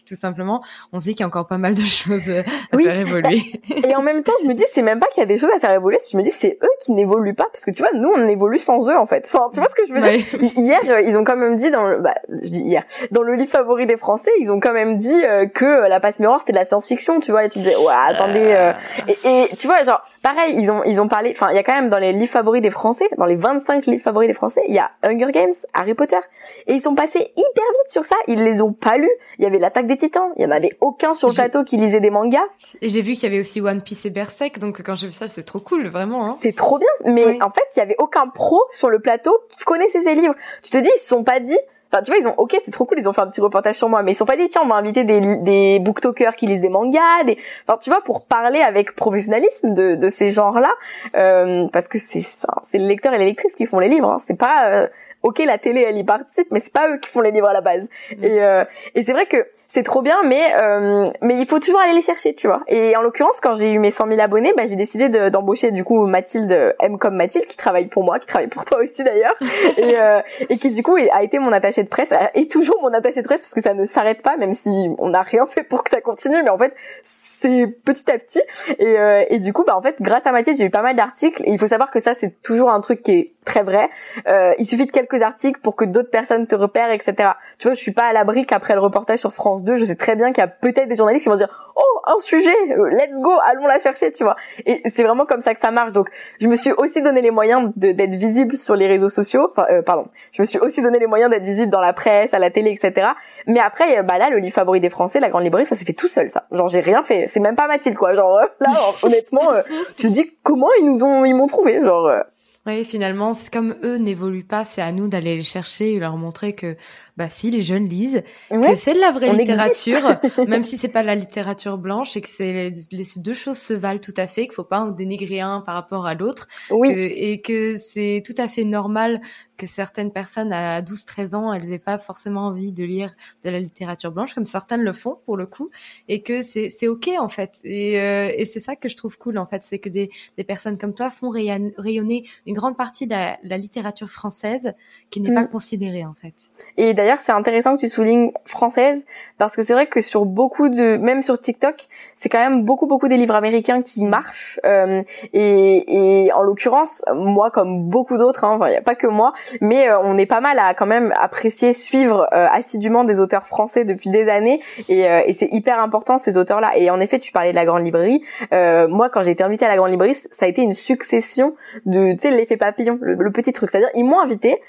tout simplement, on se dit qu'il y a encore pas mal de choses à faire évoluer. et en même temps, je me dis, c'est même pas qu'il y a des choses à faire évoluer, je me dis, c'est eux qui n'évoluent pas, parce que tu vois, nous, on évolue sans eux, en fait. Enfin, tu vois ce que je veux dire? Hier, euh, ils ont quand même dit dans le, bah, je dis hier, dans le livre favori des Français, ils ont quand même dit euh, que la passe miroir c'était de la science-fiction, tu vois, et tu disais, ouais, attendez, euh, et, et, tu vois, genre, pareil, ils ont, ils ont parlé, enfin, il y a quand même dans les livres favoris des Français, dans les 25 livres favoris des Français, il y a Hunger Games, Harry Potter, et ils sont passés hyper vite sur ça, ils les ont pas lus, il y avait l'attaque des titans. Il y en avait aucun sur le plateau qui lisait des mangas. Et j'ai vu qu'il y avait aussi One Piece et Berserk, donc quand j'ai vu ça, c'est trop cool, vraiment. Hein. C'est trop bien, mais en fait, il y avait aucun pro sur le plateau qui connaissait ces livres. Tu te dis, ils se sont pas dit, Enfin, tu vois, ils ont, ok, c'est trop cool, ils ont fait un petit reportage sur moi, mais ils sont pas dit, tiens, on va inviter des, des booktokers qui lisent des mangas, des, enfin, tu vois, pour parler avec professionnalisme de, de ces genres-là, euh, parce que c'est, c'est le lecteur et les lectrices qui font les livres, hein. c'est pas, euh, ok, la télé, elle y participe, mais c'est pas eux qui font les livres à la base. Mm. Et, euh, et c'est vrai que c'est trop bien, mais euh, mais il faut toujours aller les chercher, tu vois. Et en l'occurrence, quand j'ai eu mes 100 000 abonnés, bah, j'ai décidé d'embaucher du coup Mathilde M comme Mathilde, qui travaille pour moi, qui travaille pour toi aussi d'ailleurs, et, euh, et qui du coup a été mon attaché de presse, et toujours mon attaché de presse parce que ça ne s'arrête pas, même si on n'a rien fait pour que ça continue, mais en fait c'est petit à petit. Et, euh, et du coup, bah en fait, grâce à Mathilde, j'ai eu pas mal d'articles. Et il faut savoir que ça, c'est toujours un truc qui est très vrai. Euh, il suffit de quelques articles pour que d'autres personnes te repèrent, etc. Tu vois, je suis pas à l'abri qu'après le reportage sur France 2, je sais très bien qu'il y a peut-être des journalistes qui vont dire oh un sujet, euh, let's go, allons la chercher, tu vois. Et c'est vraiment comme ça que ça marche. Donc, je me suis aussi donné les moyens d'être visible sur les réseaux sociaux. Enfin, euh, pardon, je me suis aussi donné les moyens d'être visible dans la presse, à la télé, etc. Mais après, bah là, le livre favori des Français, la grande librairie, ça s'est fait tout seul, ça. Genre, j'ai rien fait c'est même pas Mathilde quoi genre euh, là honnêtement euh, tu te dis comment ils nous ont ils m'ont trouvé genre euh. Oui finalement comme eux n'évoluent pas c'est à nous d'aller les chercher et leur montrer que bah si les jeunes lisent, que c'est de la vraie littérature, même si c'est pas de la littérature blanche et que c'est les, deux choses se valent tout à fait, qu'il faut pas en dénigrer un par rapport à l'autre, oui. et que c'est tout à fait normal que certaines personnes à 12-13 ans, elles aient pas forcément envie de lire de la littérature blanche, comme certaines le font pour le coup, et que c'est c'est ok en fait. Et, euh, et c'est ça que je trouve cool en fait, c'est que des, des personnes comme toi font rayonner une grande partie de la, la littérature française qui n'est pas mm. considérée en fait. Et d'ailleurs, c'est intéressant que tu soulignes française parce que c'est vrai que sur beaucoup de, même sur TikTok, c'est quand même beaucoup beaucoup des livres américains qui marchent. Euh, et, et, en l'occurrence, moi comme beaucoup d'autres, hein, il n'y a pas que moi, mais euh, on est pas mal à quand même apprécier, suivre euh, assidûment des auteurs français depuis des années. Et, euh, c'est hyper important ces auteurs-là. Et en effet, tu parlais de la grande librairie. moi, quand j'ai été invitée à la grande librairie, ça a été une succession de, tu sais, l'effet papillon, le, le petit truc. C'est-à-dire, ils m'ont invité.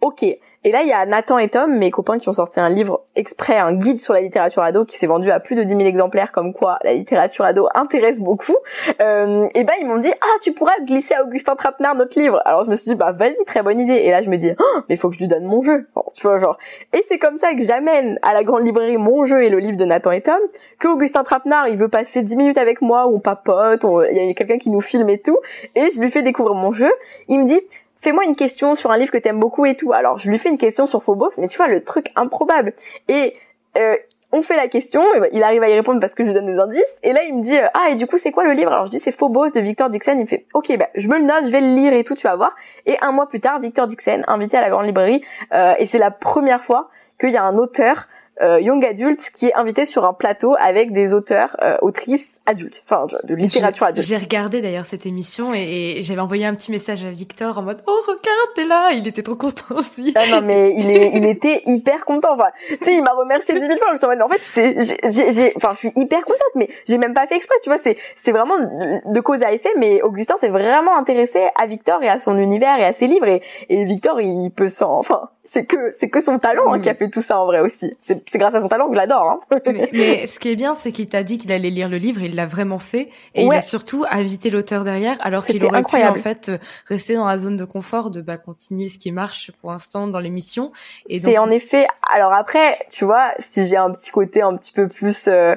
Ok, et là, il y a Nathan et Tom, mes copains, qui ont sorti un livre exprès, un guide sur la littérature ado, qui s'est vendu à plus de 10 000 exemplaires, comme quoi la littérature ado intéresse beaucoup. Euh, et ben, ils m'ont dit, ah, tu pourras glisser à Augustin Trapenard notre livre. Alors, je me suis dit, bah, vas-y, très bonne idée. Et là, je me dis, oh, mais faut que je lui donne mon jeu. tu vois, genre. Et c'est comme ça que j'amène à la grande librairie mon jeu et le livre de Nathan et Tom, que Augustin Trapenard, il veut passer 10 minutes avec moi, on papote, il y a quelqu'un qui nous filme et tout. Et je lui fais découvrir mon jeu. Il me dit, fais-moi une question sur un livre que t'aimes beaucoup et tout. Alors je lui fais une question sur Phobos, mais tu vois le truc improbable. Et euh, on fait la question, et il arrive à y répondre parce que je lui donne des indices. Et là il me dit euh, ah et du coup c'est quoi le livre? Alors je dis c'est Phobos de Victor Dixon. Il me fait ok bah je me le note, je vais le lire et tout, tu vas voir. Et un mois plus tard Victor Dixon invité à la grande librairie euh, et c'est la première fois qu'il y a un auteur euh, young adulte qui est invité sur un plateau avec des auteurs, euh, autrices adultes, enfin de littérature adulte. J'ai regardé d'ailleurs cette émission et, j'avais envoyé un petit message à Victor en mode oh regarde t'es là, il était trop content aussi. Ah non mais il est, il était hyper content. Enfin, tu sais, il m'a remercié dix mille fois. Je suis en mode, en fait, c'est, j'ai, enfin, je suis hyper contente, mais j'ai même pas fait exprès. Tu vois, c'est, c'est vraiment de cause à effet. Mais Augustin s'est vraiment intéressé à Victor et à son univers et à ses livres et, et Victor il peut s'en, enfin, c'est que c'est que son talent hein, qui a fait tout ça en vrai aussi. C'est grâce à son talent que je l'adore. Hein. mais, ce qui est bien, c'est qu'il t'a dit qu'il allait lire le livre, il l'a vraiment fait, et il a surtout invité l'auteur derrière, alors qu'il aurait pu en fait rester dans la zone de confort, de bah continuer ce qui marche pour l'instant dans l'émission. C'est en effet. Alors après, tu vois, si j'ai un petit côté un petit peu plus euh,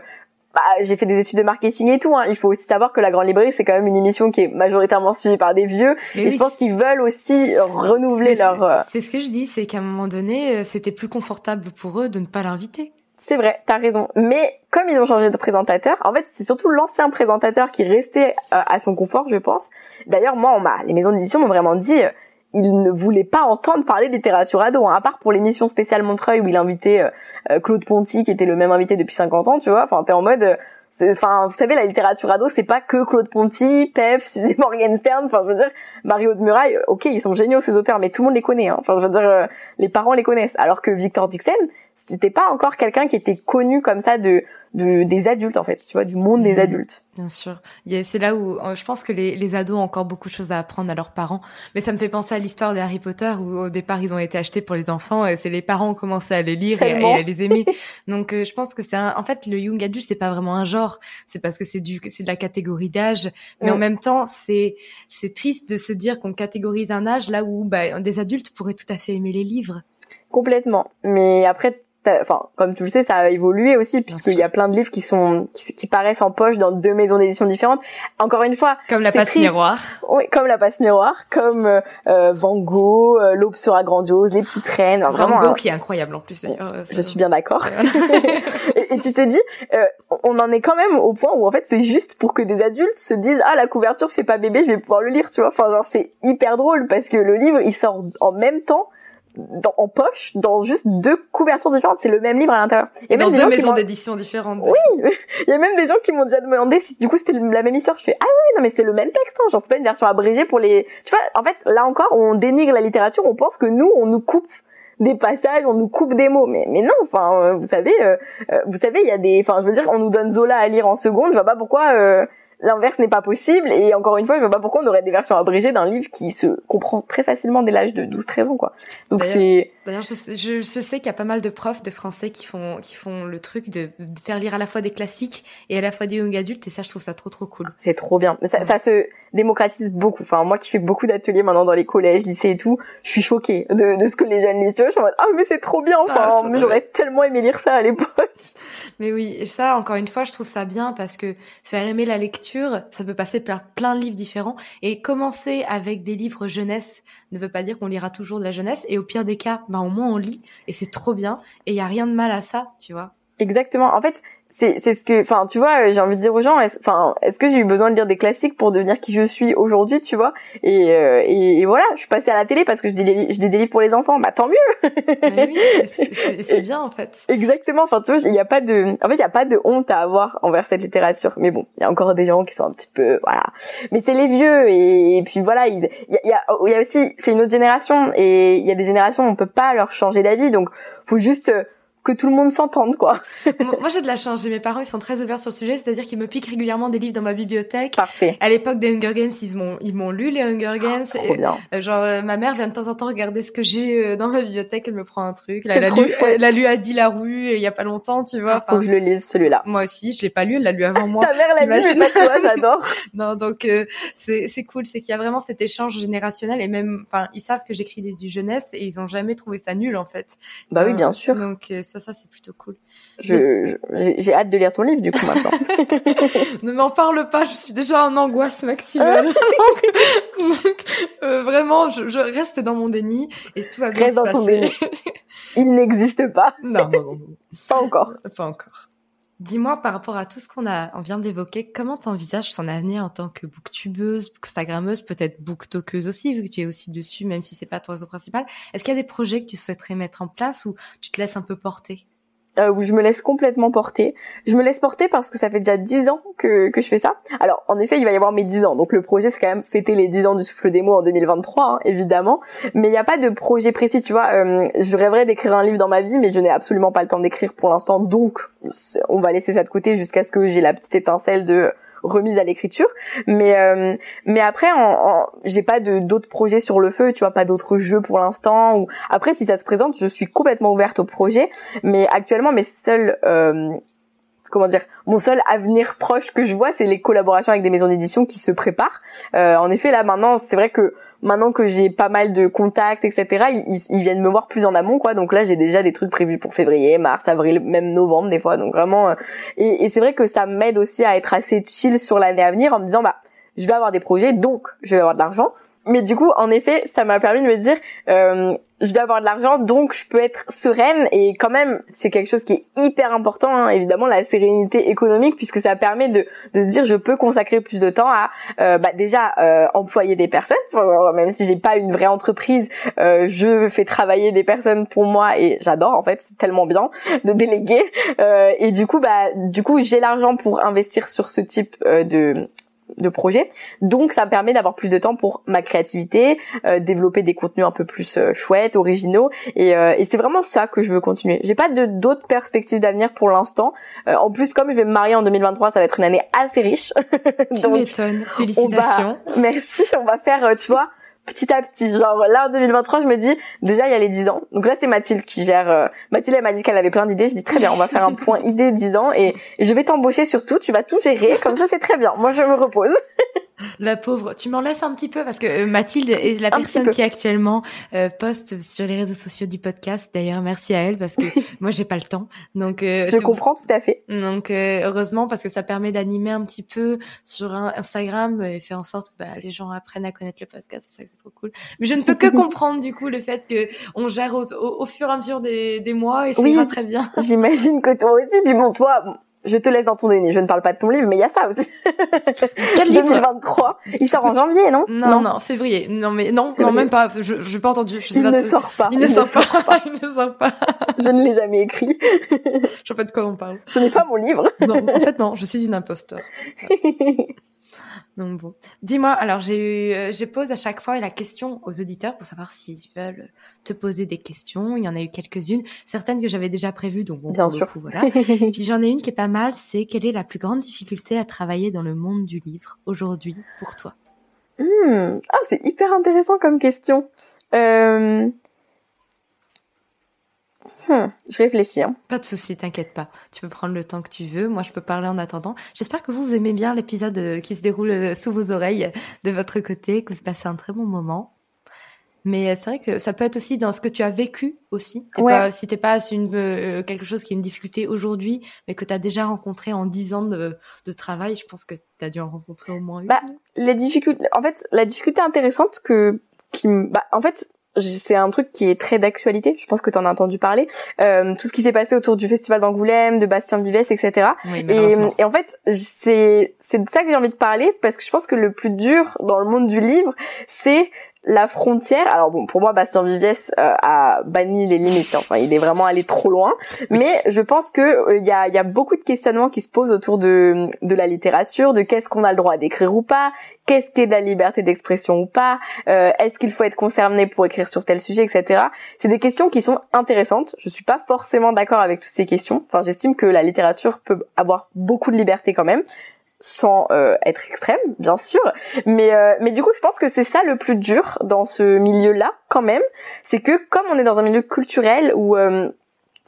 bah, j'ai fait des études de marketing et tout. Hein. Il faut aussi savoir que la Grande Librairie, c'est quand même une émission qui est majoritairement suivie par des vieux. et je pense qu'ils veulent aussi renouveler leur... Euh, c'est ce que je dis, c'est qu'à un moment donné, euh, c'était plus confortable pour eux de ne pas l'inviter. C'est vrai, t'as raison. Mais comme ils ont changé de présentateur, en fait, c'est surtout l'ancien présentateur qui restait euh, à son confort, je pense. D'ailleurs, moi, on m'a, les maisons d'édition m'ont vraiment dit, euh, ils ne voulaient pas entendre parler de littérature ado, hein, à part pour l'émission spéciale Montreuil où il invitait euh, Claude Ponty, qui était le même invité depuis 50 ans, tu vois. Enfin, t'es en mode, enfin, vous savez, la littérature ado, c'est pas que Claude Ponty, Pef, Suzy Morgenstern. Enfin, je veux dire, Mario de Muraille, ok, ils sont géniaux ces auteurs, mais tout le monde les connaît. Hein. Enfin, je veux dire, les parents les connaissent. Alors que Victor Dixon, c'était pas encore quelqu'un qui était connu comme ça de, de des adultes en fait, tu vois, du monde des mmh. adultes. Bien sûr. C'est là où euh, je pense que les, les ados ont encore beaucoup de choses à apprendre à leurs parents. Mais ça me fait penser à l'histoire des Harry Potter où au départ ils ont été achetés pour les enfants et c'est les parents qui ont commencé à les lire et, à les aimer. Donc euh, je pense que c'est en fait le young adult c'est pas vraiment un genre, c'est parce que c'est du c'est de la catégorie d'âge, mais en même temps c'est c'est triste de se dire qu'on catégorise un âge là où bah, des adultes pourraient tout à fait aimer les livres. Complètement. Mais après enfin comme tu le sais ça a évolué aussi puisqu'il y a plein de livres qui sont qui, paraissent en poche dans deux maisons d'édition différentes. Encore une fois comme la passe miroir. Oui comme la passe miroir comme euh, euh Van Gogh euh, l'aube sera grandiose les petites reines Van Gogh hein. qui est incroyable en plus d'ailleurs euh, je suis bien d'accord. Et, et, tu te dis on en est quand même au point où en fait c'est juste pour que des adultes se disent ah la couverture fait pas bébé je vais pouvoir le lire tu vois. Enfin genre c'est hyper drôle parce que le livre il sort en même temps dans, en poche dans juste deux couvertures différentes. C'est le même livre à l'intérieur. Et, dans deux maisons d'édition différentes. Oui, il y a même des gens qui m'ont déjà demandé si du coup c'était la même histoire. Je fais ah oui non mais c'est le même texte. Hein. Genre c'est pas une version abrégée pour les. Tu vois en fait là encore on dénigre la littérature. On pense que nous on nous coupe des passages, on nous coupe des mots, mais mais non, enfin, euh, vous savez, euh, euh, vous savez, il y a des, enfin, je veux dire, on nous donne Zola à lire en seconde, je vois pas pourquoi l'inverse n'est pas possible. Et encore une fois je vois pas pourquoi on aurait des versions abrégées d'un livre qui se comprend très facilement dès l'âge de 12-13 ans quoi. Donc c'est d'ailleurs je, je, sais qu'il y a pas mal de profs de français qui font qui font le truc de, faire lire à la fois des classiques et à la fois des young adultes et ça je trouve ça trop trop cool. C'est trop bien. Ça, ça se démocratise beaucoup. Enfin moi qui fais beaucoup d'ateliers maintenant dans les collèges lycées et tout je suis choquée de, de ce que les jeunes lisent. Je suis en mode ah mais c'est trop bien enfin ah, j'aurais tellement aimé lire ça à l'époque. Mais oui et ça encore une fois je trouve ça bien parce que faire aimer la lecture ça peut passer par plein de livres différents. Et commencer avec des livres jeunesse ne veut pas dire qu'on lira toujours de la jeunesse. Et au pire des cas, bah, au moins on lit et c'est trop bien. Et il y a rien de mal à ça, tu vois. Exactement. En fait, c'est c'est ce que enfin tu vois j'ai envie de dire aux gens enfin est-ce que j'ai eu besoin de lire des classiques pour devenir qui je suis aujourd'hui tu vois? Et, euh, et, voilà je suis passée à la télé parce que je dis je des livres pour les enfants. Bah tant mieux Mais oui c'est bien en fait. Exactement enfin tu vois il y a pas de en fait il y a pas de honte à avoir envers cette littérature. Mais bon il y a encore des gens qui sont un petit peu voilà. Mais c'est les vieux et, puis voilà il y a il y a, il y a aussi c'est une autre génération et il y a des générations où on peut pas leur changer d'avis. Donc faut juste que tout le monde s'entende quoi. Moi j'ai de la chance, j'ai mes parents ils sont très ouverts sur le sujet, c'est-à-dire qu'ils me piquent régulièrement des livres dans ma bibliothèque. Parfait. À l'époque des Hunger Games, ils m'ont ils m'ont lu les Hunger Games. Ah, trop bien. Euh, genre euh, ma mère vient de temps en temps regarder ce que j'ai euh, dans ma bibliothèque, elle me prend un truc. Là, elle, a lu, elle a lu Adi la rue il y a pas longtemps, tu vois. Faut que je le lise celui-là. Moi aussi, je l'ai pas lu, elle l'a lu avant moi. Ta mère l'a lu, mais toi, j'adore. non, donc c'est c'est cool, c'est qu'il y a vraiment cet échange générationnel et même enfin ils savent que j'écris du jeunesse et ils ont jamais trouvé ça nul en fait. Bah oui, bien sûr. Donc ça ça c'est plutôt cool. J'ai hâte de lire ton livre du coup maintenant. ne m'en parle pas, je suis déjà en angoisse maximale. donc, euh, vraiment, je, je, reste dans mon déni et tout va bien Reste se dans Ton déni. Il n'existe pas. Non, non, non, Pas encore. Pas encore. Dis-moi par rapport à tout ce qu'on a, on vient d'évoquer, comment t'envisages ton avenir en tant que booktubeuse, bookstagrammeuse, peut-être booktokeuse aussi, vu que tu es aussi dessus, même si c'est pas ton réseau principal. Est-ce qu'il y a des projets que tu souhaiterais mettre en place ou tu te laisses un peu porter? Euh, où je me laisse complètement porter. Je me laisse porter parce que ça fait déjà dix ans que, que je fais ça. Alors, en effet, il va y avoir mes dix ans. Donc, le projet, c'est quand même fêter les dix ans du souffle mots en 2023, hein, évidemment. Mais il n'y a pas de projet précis, tu vois. Euh, je rêverais d'écrire un livre dans ma vie, mais je n'ai absolument pas le temps d'écrire pour l'instant. Donc, on va laisser ça de côté jusqu'à ce que j'ai la petite étincelle de remise à l'écriture. Mais euh, mais après j'ai pas d'autres projets sur le feu tu vois pas d'autres jeux pour l'instant ou après si ça se présente je suis complètement ouverte au projet. Mais actuellement mes seuls euh, comment dire mon seul avenir proche que je vois c'est les collaborations avec des maisons d'édition qui se préparent. Euh, en effet là maintenant c'est vrai que maintenant que j'ai pas mal de contacts, etc., ils, viennent me voir plus en amont, quoi. Donc là, j'ai déjà des trucs prévus pour février, mars, avril, même novembre des fois. Donc vraiment, euh, et, et c'est vrai que ça m'aide aussi à être assez chill sur l'année à venir en me disant, bah, je vais avoir des projets, donc je vais avoir de l'argent. Mais du coup, en effet, ça m'a permis de me dire, euh, je dois avoir de l'argent, donc je peux être sereine. Et quand même, c'est quelque chose qui est hyper important, hein, évidemment, la sérénité économique, puisque ça permet de, de se dire, je peux consacrer plus de temps à, euh, bah, déjà, euh, employer des personnes. même si j'ai pas une vraie entreprise, euh, je fais travailler des personnes pour moi et j'adore, en fait, c'est tellement bien de déléguer. Euh, et du coup, bah, du coup, j'ai l'argent pour investir sur ce type de de projet. Donc ça me permet d'avoir plus de temps pour ma créativité, euh, développer des contenus un peu plus euh, chouettes, originaux. Et, euh, et c'est vraiment ça que je veux continuer. J'ai pas de d'autres perspectives d'avenir pour l'instant. en plus, comme je vais me marier en 2023, ça va être une année assez riche. Tu m'étonnes. Félicitations. Merci. On va faire, tu vois, petit à petit. Genre là en 2023, je me dis déjà il y a les 10 ans. Donc là c'est Mathilde qui gère. Euh, Mathilde elle m'a dit qu'elle avait plein d'idées. Je dis très bien, on va faire un point idée 10 ans et, et je vais t'embaucher surtout. Tu vas tout gérer. Comme ça c'est très bien. Moi je me repose. La pauvre, tu m'en laisses un petit peu parce que euh, Mathilde est la personne qui actuellement euh, poste sur les réseaux sociaux du podcast. D'ailleurs, merci à elle parce que moi j'ai pas le temps. Donc euh, je comprends tout à fait. Donc heureusement parce que ça permet d'animer un petit peu sur Instagram et faire en sorte que bah, les gens apprennent à connaître le podcast. C'est c'est trop cool. Mais je ne peux que comprendre du coup le fait que on gère au, fur et à mesure des, des mois et ça oui, très bien. J'imagine que toi aussi. Puis bon, toi, je te laisse dans ton déni. Je ne parle pas de ton livre, mais il y a ça aussi. Quel livre? 2023. Il sort en janvier, non, non non, février. Non mais non, non même pas. Je n'ai pas entendu. Je sais il pas ne sort pas. Il, ne, sort, pas. il ne sort pas. je ne l'ai jamais écrit. je sais pas de quoi on parle. Ce n'est pas mon livre. non, en fait non. Je suis une imposteur. Donc bon, dis-moi. Alors j'ai eu, euh, j'ai posé à chaque fois la question aux auditeurs pour savoir s'ils veulent te poser des questions. Il y en a eu quelques-unes, certaines que j'avais déjà prévues, donc bon, bien sûr. voilà. Puis j'en ai une qui est pas mal. C'est quelle est la plus grande difficulté à travailler dans le monde du livre aujourd'hui pour toi? Hmm. Ah, c'est hyper intéressant comme question. Euh... Hmm, je réfléchis. Hein. Pas de souci, t'inquiète pas. Tu peux prendre le temps que tu veux. Moi, je peux parler en attendant. J'espère que vous, vous aimez bien l'épisode euh, qui se déroule euh, sous vos oreilles euh, de votre côté, que vous passez un très bon moment. Mais c'est vrai que ça peut être aussi dans ce que tu as vécu aussi. Ouais. Pas, si t'es pas une, quelque chose qui est une difficulté aujourd'hui, mais que tu as déjà rencontré en dix ans de, de, travail, je pense que tu as dû en rencontrer au moins une. Bah, les difficultés, en fait, la difficulté intéressante que, qui, bah, en fait, c'est un truc qui est très d'actualité. Je pense que tu en as entendu parler. Euh, tout ce qui s'est passé autour du festival d'Angoulême, de Bastien Vives, etc. et, et, en fait, c'est c'est de ça que j'ai envie de parler parce que je pense que le plus dur dans le monde du livre, c'est la frontière. Alors bon, pour moi, Bastien Viviès euh, a banni les limites. Enfin, il est vraiment allé trop loin. Mais je pense que euh, il y, a, y, a, beaucoup de questionnements qui se posent autour de, de la littérature, de qu'est-ce qu'on a le droit d'écrire ou pas, qu'est-ce qu'est de la liberté d'expression ou pas, euh, est-ce qu'il faut être concerné pour écrire sur tel sujet, etc. C'est des questions qui sont intéressantes. Je suis pas forcément d'accord avec toutes ces questions. Enfin, j'estime que la littérature peut avoir beaucoup de liberté quand même sans euh, être extrême, bien sûr. Mais euh, mais du coup, je pense que c'est ça le plus dur dans ce milieu-là, quand même, c'est que comme on est dans un milieu culturel où euh,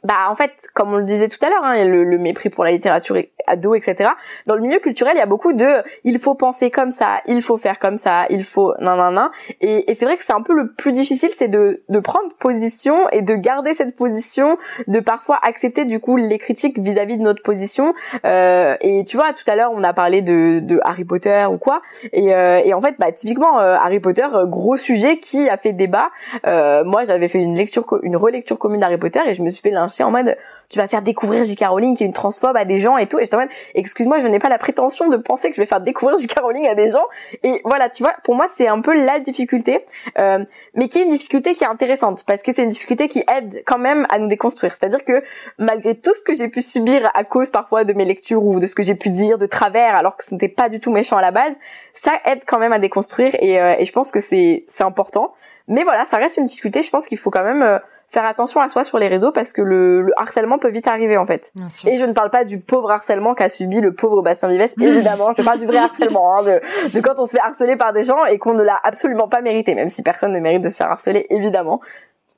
bah en fait, comme on le disait tout à l'heure, hein, le, le, mépris pour la littérature ado, etc. Dans le milieu culturel, il y a beaucoup de il faut penser comme ça, il faut faire comme ça, il faut nan nan nan. Et, et c'est vrai que c'est un peu le plus difficile, c'est de, de prendre position et de garder cette position, de parfois accepter du coup les critiques vis-à-vis de notre position. Euh, et tu vois, tout à l'heure, on a parlé de, de Harry Potter ou quoi. Et, euh, et en fait, bah typiquement euh, Harry Potter, euh, gros sujet qui a fait débat. Euh, moi, j'avais fait une lecture, une relecture commune d'Harry Potter et je me suis fait lyncher en mode tu vas faire découvrir J.K. Rowling qui est une transphobe à des gens et tout. Et j'étais en excuse-moi, je n'ai pas la prétention de penser que je vais faire découvrir J.K. Rowling à des gens. Et voilà, tu vois, pour moi c'est un peu la difficulté, euh, mais qui est une difficulté qui est intéressante parce que c'est une difficulté qui aide quand même à nous déconstruire. C'est-à-dire que malgré tout ce que j'ai pu subir à cause parfois de mes lectures ou de ce que j'ai pu dire de travers, alors que ce n'était pas du tout méchant à la base, ça aide quand même à déconstruire et, euh, et je pense que c'est c'est important. Mais voilà, ça reste une difficulté. Je pense qu'il faut quand même euh, faire attention à soi sur les réseaux parce que le, harcèlement peut vite arriver en fait. Et je ne parle pas du pauvre harcèlement qu'a subi le pauvre Bastien Vives, évidemment. je parle du vrai harcèlement, hein, de, de, quand on se fait harceler par des gens et qu'on ne l'a absolument pas mérité, même si personne ne mérite de se faire harceler, évidemment.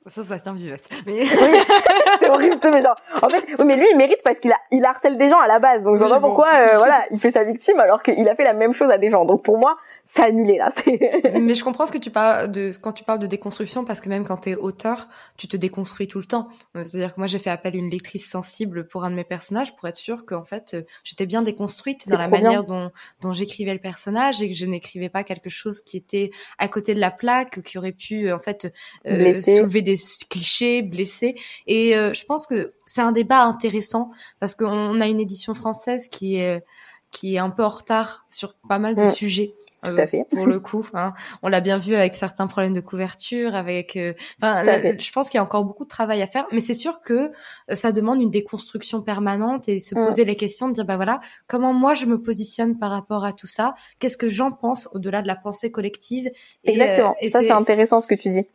Sauf Bastien Vives. Mais... oui, c'est horrible, mais genre, en fait, oui, mais lui, il mérite parce qu'il a, il harcèle des gens à la base. Donc, je vois pas pourquoi, euh, voilà, il fait sa victime alors qu'il a fait la même chose à des gens. Donc, pour moi, c'est annulé là. Mais je comprends ce que tu parles de quand tu parles de déconstruction parce que même quand tu es auteur, tu te déconstruis tout le temps. C'est-à-dire que moi j'ai fait appel à une lectrice sensible pour un de mes personnages pour être sûre qu'en fait euh, j'étais bien déconstruite dans la manière dont, dont j'écrivais le personnage et que je n'écrivais pas quelque chose qui était à côté de la plaque qui aurait pu en fait euh, soulever des clichés, blesser. Et euh, je pense que c'est un débat intéressant parce qu'on a une édition française qui est qui est un peu en retard sur pas mal de mm. sujets. Tout à euh, fait. pour le coup, hein. on l'a bien vu avec certains problèmes de couverture, avec. Euh, je pense qu'il y a encore beaucoup de travail à faire, mais c'est sûr que euh, ça demande une déconstruction permanente et se mm. poser les questions de dire bah voilà, comment moi je me positionne par rapport à tout ça, qu'est-ce que j'en pense au-delà de la pensée collective? Exactement. et ça c'est intéressant ce que tu dis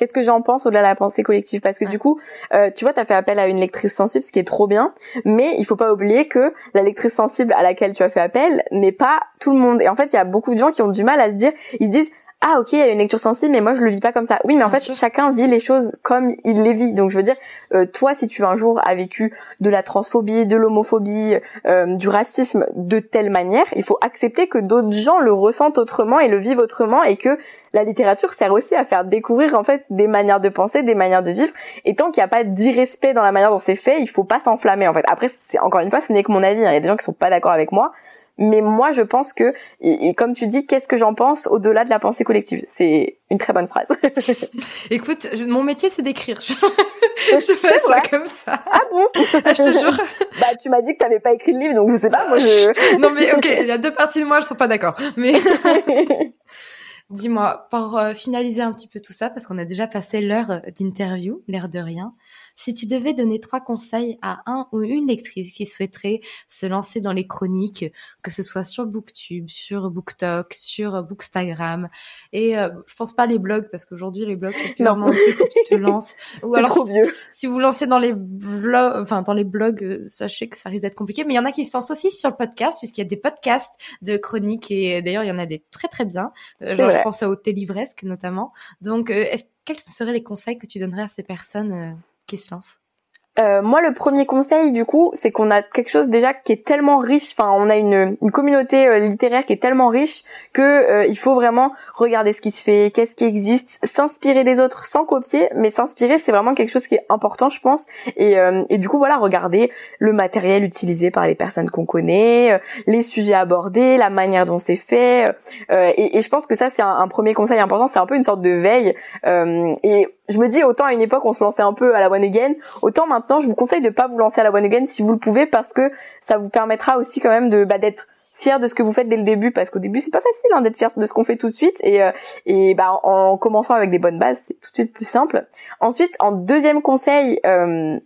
qu'est-ce que j'en pense au-delà de la pensée collective? Parce que du coup, euh, tu vois, tu as fait appel à une lectrice sensible, ce qui est trop bien, mais il faut pas oublier que la lectrice sensible à laquelle tu as fait appel n'est pas tout le monde. Et en fait, il y a beaucoup de gens qui ont du mal à se dire, ils disent ah ok il y a une lecture sensible mais moi je le vis pas comme ça. Oui mais en fait chacun vit les choses comme il les vit. Donc je veux dire euh, toi si tu un jour as vécu de la transphobie de l'homophobie euh, du racisme de telle manière il faut accepter que d'autres gens le ressentent autrement et le vivent autrement et que la littérature sert aussi à faire découvrir en fait des manières de penser des manières de vivre. Et tant qu'il n'y a pas d'irrespect dans la manière dont c'est fait il faut pas s'enflammer en fait. Après c'est encore une fois ce n'est que mon avis hein. il y a des gens qui sont pas d'accord avec moi mais moi, je pense que, et, comme tu dis, qu'est-ce que j'en pense au-delà de la pensée collective? C'est une très bonne phrase. Écoute, mon métier, c'est d'écrire. je fais ça comme ça. Ah bon? Ah, Je te jure. Bah, tu m'as dit que tu n'avais pas écrit le livre, donc je sais pas. Moi, je... non, mais ok, il y a deux parties de moi, je suis pas d'accord. Mais dis-moi, pour euh, finaliser un petit peu tout ça, parce qu'on a déjà passé l'heure d'interview, l'air de rien. Si tu devais donner trois conseils à un ou une lectrice qui souhaiterait se lancer dans les chroniques, que ce soit sur Booktube, sur BookTok, sur Bookstagram, et euh, je pense pas les blogs parce qu'aujourd'hui les blogs c'est plus vraiment un truc tu te lances. Ou alors trop vieux. Si, vous lancez dans les blogs, enfin dans les blogs, euh, sachez que ça risque d'être compliqué. Mais il y en a qui se lancent aussi sur le podcast puisqu'il y a des podcasts de chroniques et d'ailleurs il y en a des très très bien. Euh, genre, je pense à Hôtel Livresque notamment. Donc quels seraient les conseils que tu donnerais à ces personnes qui se lance euh, moi, le premier conseil, du coup, c'est qu'on a quelque chose déjà qui est tellement riche. Enfin, on a une, une communauté euh, littéraire qui est tellement riche que euh, il faut vraiment regarder ce qui se fait, qu'est-ce qui existe, s'inspirer des autres sans copier, mais s'inspirer, c'est vraiment quelque chose qui est important, je pense. Et, et du coup, voilà, regarder le matériel utilisé par les personnes qu'on connaît, les sujets abordés, la manière dont c'est fait. Et, et, je pense que ça, c'est un, un, premier conseil important. C'est un peu une sorte de veille. et je me dis autant à une époque on se lançait un peu à la one again, autant maintenant je vous conseille de pas vous lancer à la one again si vous le pouvez parce que ça vous permettra aussi quand même de bah, d'être fier de ce que vous faites dès le début parce qu'au début c'est pas facile hein, d'être fier de ce qu'on fait tout de suite et euh, et bah en commençant avec des bonnes bases c'est tout de suite plus simple. Ensuite en deuxième conseil euh,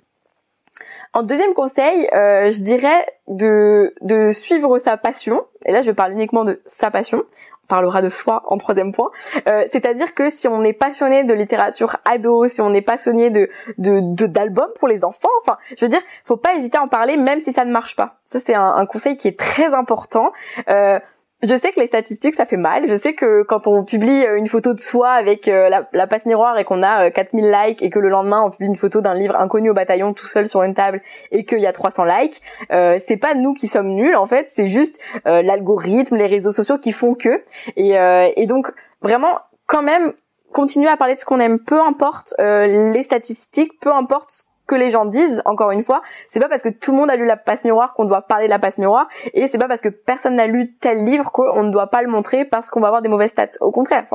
en deuxième conseil, euh, je dirais de, de suivre sa passion. Et là, je parle uniquement de sa passion parlera de foi en troisième point. Euh, c'est-à-dire que si on est passionné de littérature ado, si on est passionné de de d'albums pour les enfants, enfin, je veux dire, faut pas hésiter à en parler même si ça ne marche pas. Ça c'est un, un, conseil qui est très important. Euh, je sais que les statistiques ça fait mal. Je sais que quand on publie euh, une photo de soi avec euh, la, passe miroir et qu'on a 4000 euh, likes et que le lendemain on publie une photo d'un livre inconnu au bataillon tout seul sur une table et qu'il y a 300 likes, euh, c'est pas nous qui sommes nuls en fait, c'est juste l'algorithme, les réseaux sociaux qui font que. Et, et donc vraiment quand même continuer à parler de ce qu'on aime, peu importe les statistiques, peu importe que les gens disent, encore une fois, c'est pas parce que tout le monde a lu la passe miroir qu'on doit parler de la passe miroir, et c'est pas parce que personne n'a lu tel livre qu'on ne doit pas le montrer parce qu'on va avoir des mauvaises stats. Au contraire,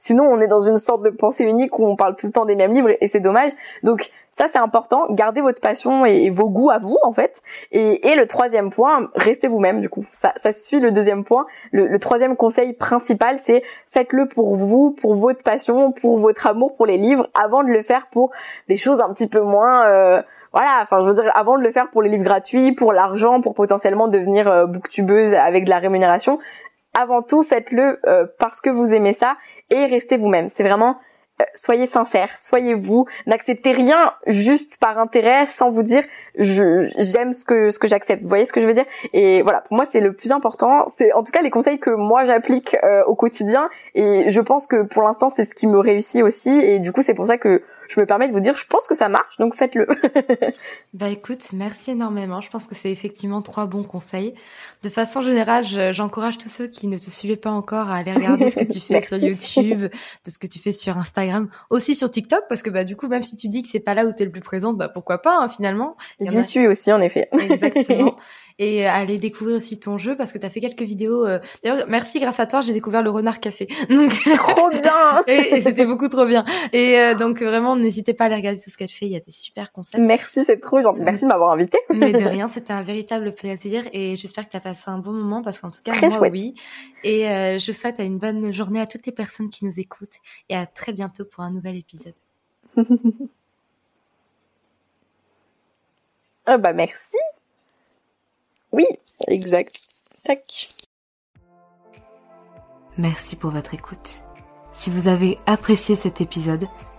sinon on est dans une sorte de pensée unique où on parle tout le temps des mêmes livres et c'est dommage. Donc ça, c'est important. Gardez votre passion et, vos goûts à vous, en fait. Et, le troisième point, restez vous-même. Du coup, ça, ça suit le deuxième point. Le, troisième conseil principal, c'est faites-le pour vous, pour votre passion, pour votre amour pour les livres, avant de le faire pour des choses un petit peu moins. Euh, voilà, enfin je veux dire avant de le faire pour les livres gratuits, pour l'argent, pour potentiellement devenir euh, booktubeuse avec de la rémunération, avant tout faites-le euh, parce que vous aimez ça et restez vous-même. C'est vraiment soyez sincère, soyez vous, n'acceptez rien juste par intérêt sans vous dire j'aime ce que ce que j'accepte. Vous voyez ce que je veux dire? Et voilà, pour moi c'est le plus important, c'est en tout cas les conseils que moi j'applique euh, au quotidien. Et je pense que pour l'instant c'est ce qui me réussit aussi. Et du coup c'est pour ça que je me permets de vous dire, je pense que ça marche, donc faites-le. bah écoute, merci énormément. Je pense que c'est effectivement trois bons conseils. De façon générale, j'encourage tous ceux qui ne te suivaient pas encore à aller regarder ce que tu fais sur YouTube, de ce que tu fais sur Instagram, aussi sur TikTok, parce que bah du coup, même si tu dis que c'est pas là où tu es le plus présente, bah pourquoi pas hein, finalement. J'y suis aussi en effet. Exactement. et euh, aller découvrir aussi ton jeu parce que tu as fait quelques vidéos. Euh, d'ailleurs, merci, grâce à toi, j'ai découvert le Renard Café. Donc trop bien. et, c'était beaucoup trop bien. Et euh, donc vraiment, n'hésitez pas à aller regarder tout ce qu'elle fait. Il y a des super concepts. Merci, c'est trop gentil. Merci de m'avoir invité. Mais de rien, c'était un véritable plaisir et j'espère que tu as passé un bon moment parce qu'en tout cas, moi, oui. Et je souhaite une bonne journée à toutes les personnes qui nous écoutent et à très bientôt pour un nouvel épisode. ah bah merci. Oui, exact. Tac. Merci pour votre écoute. Si vous avez apprécié cet épisode,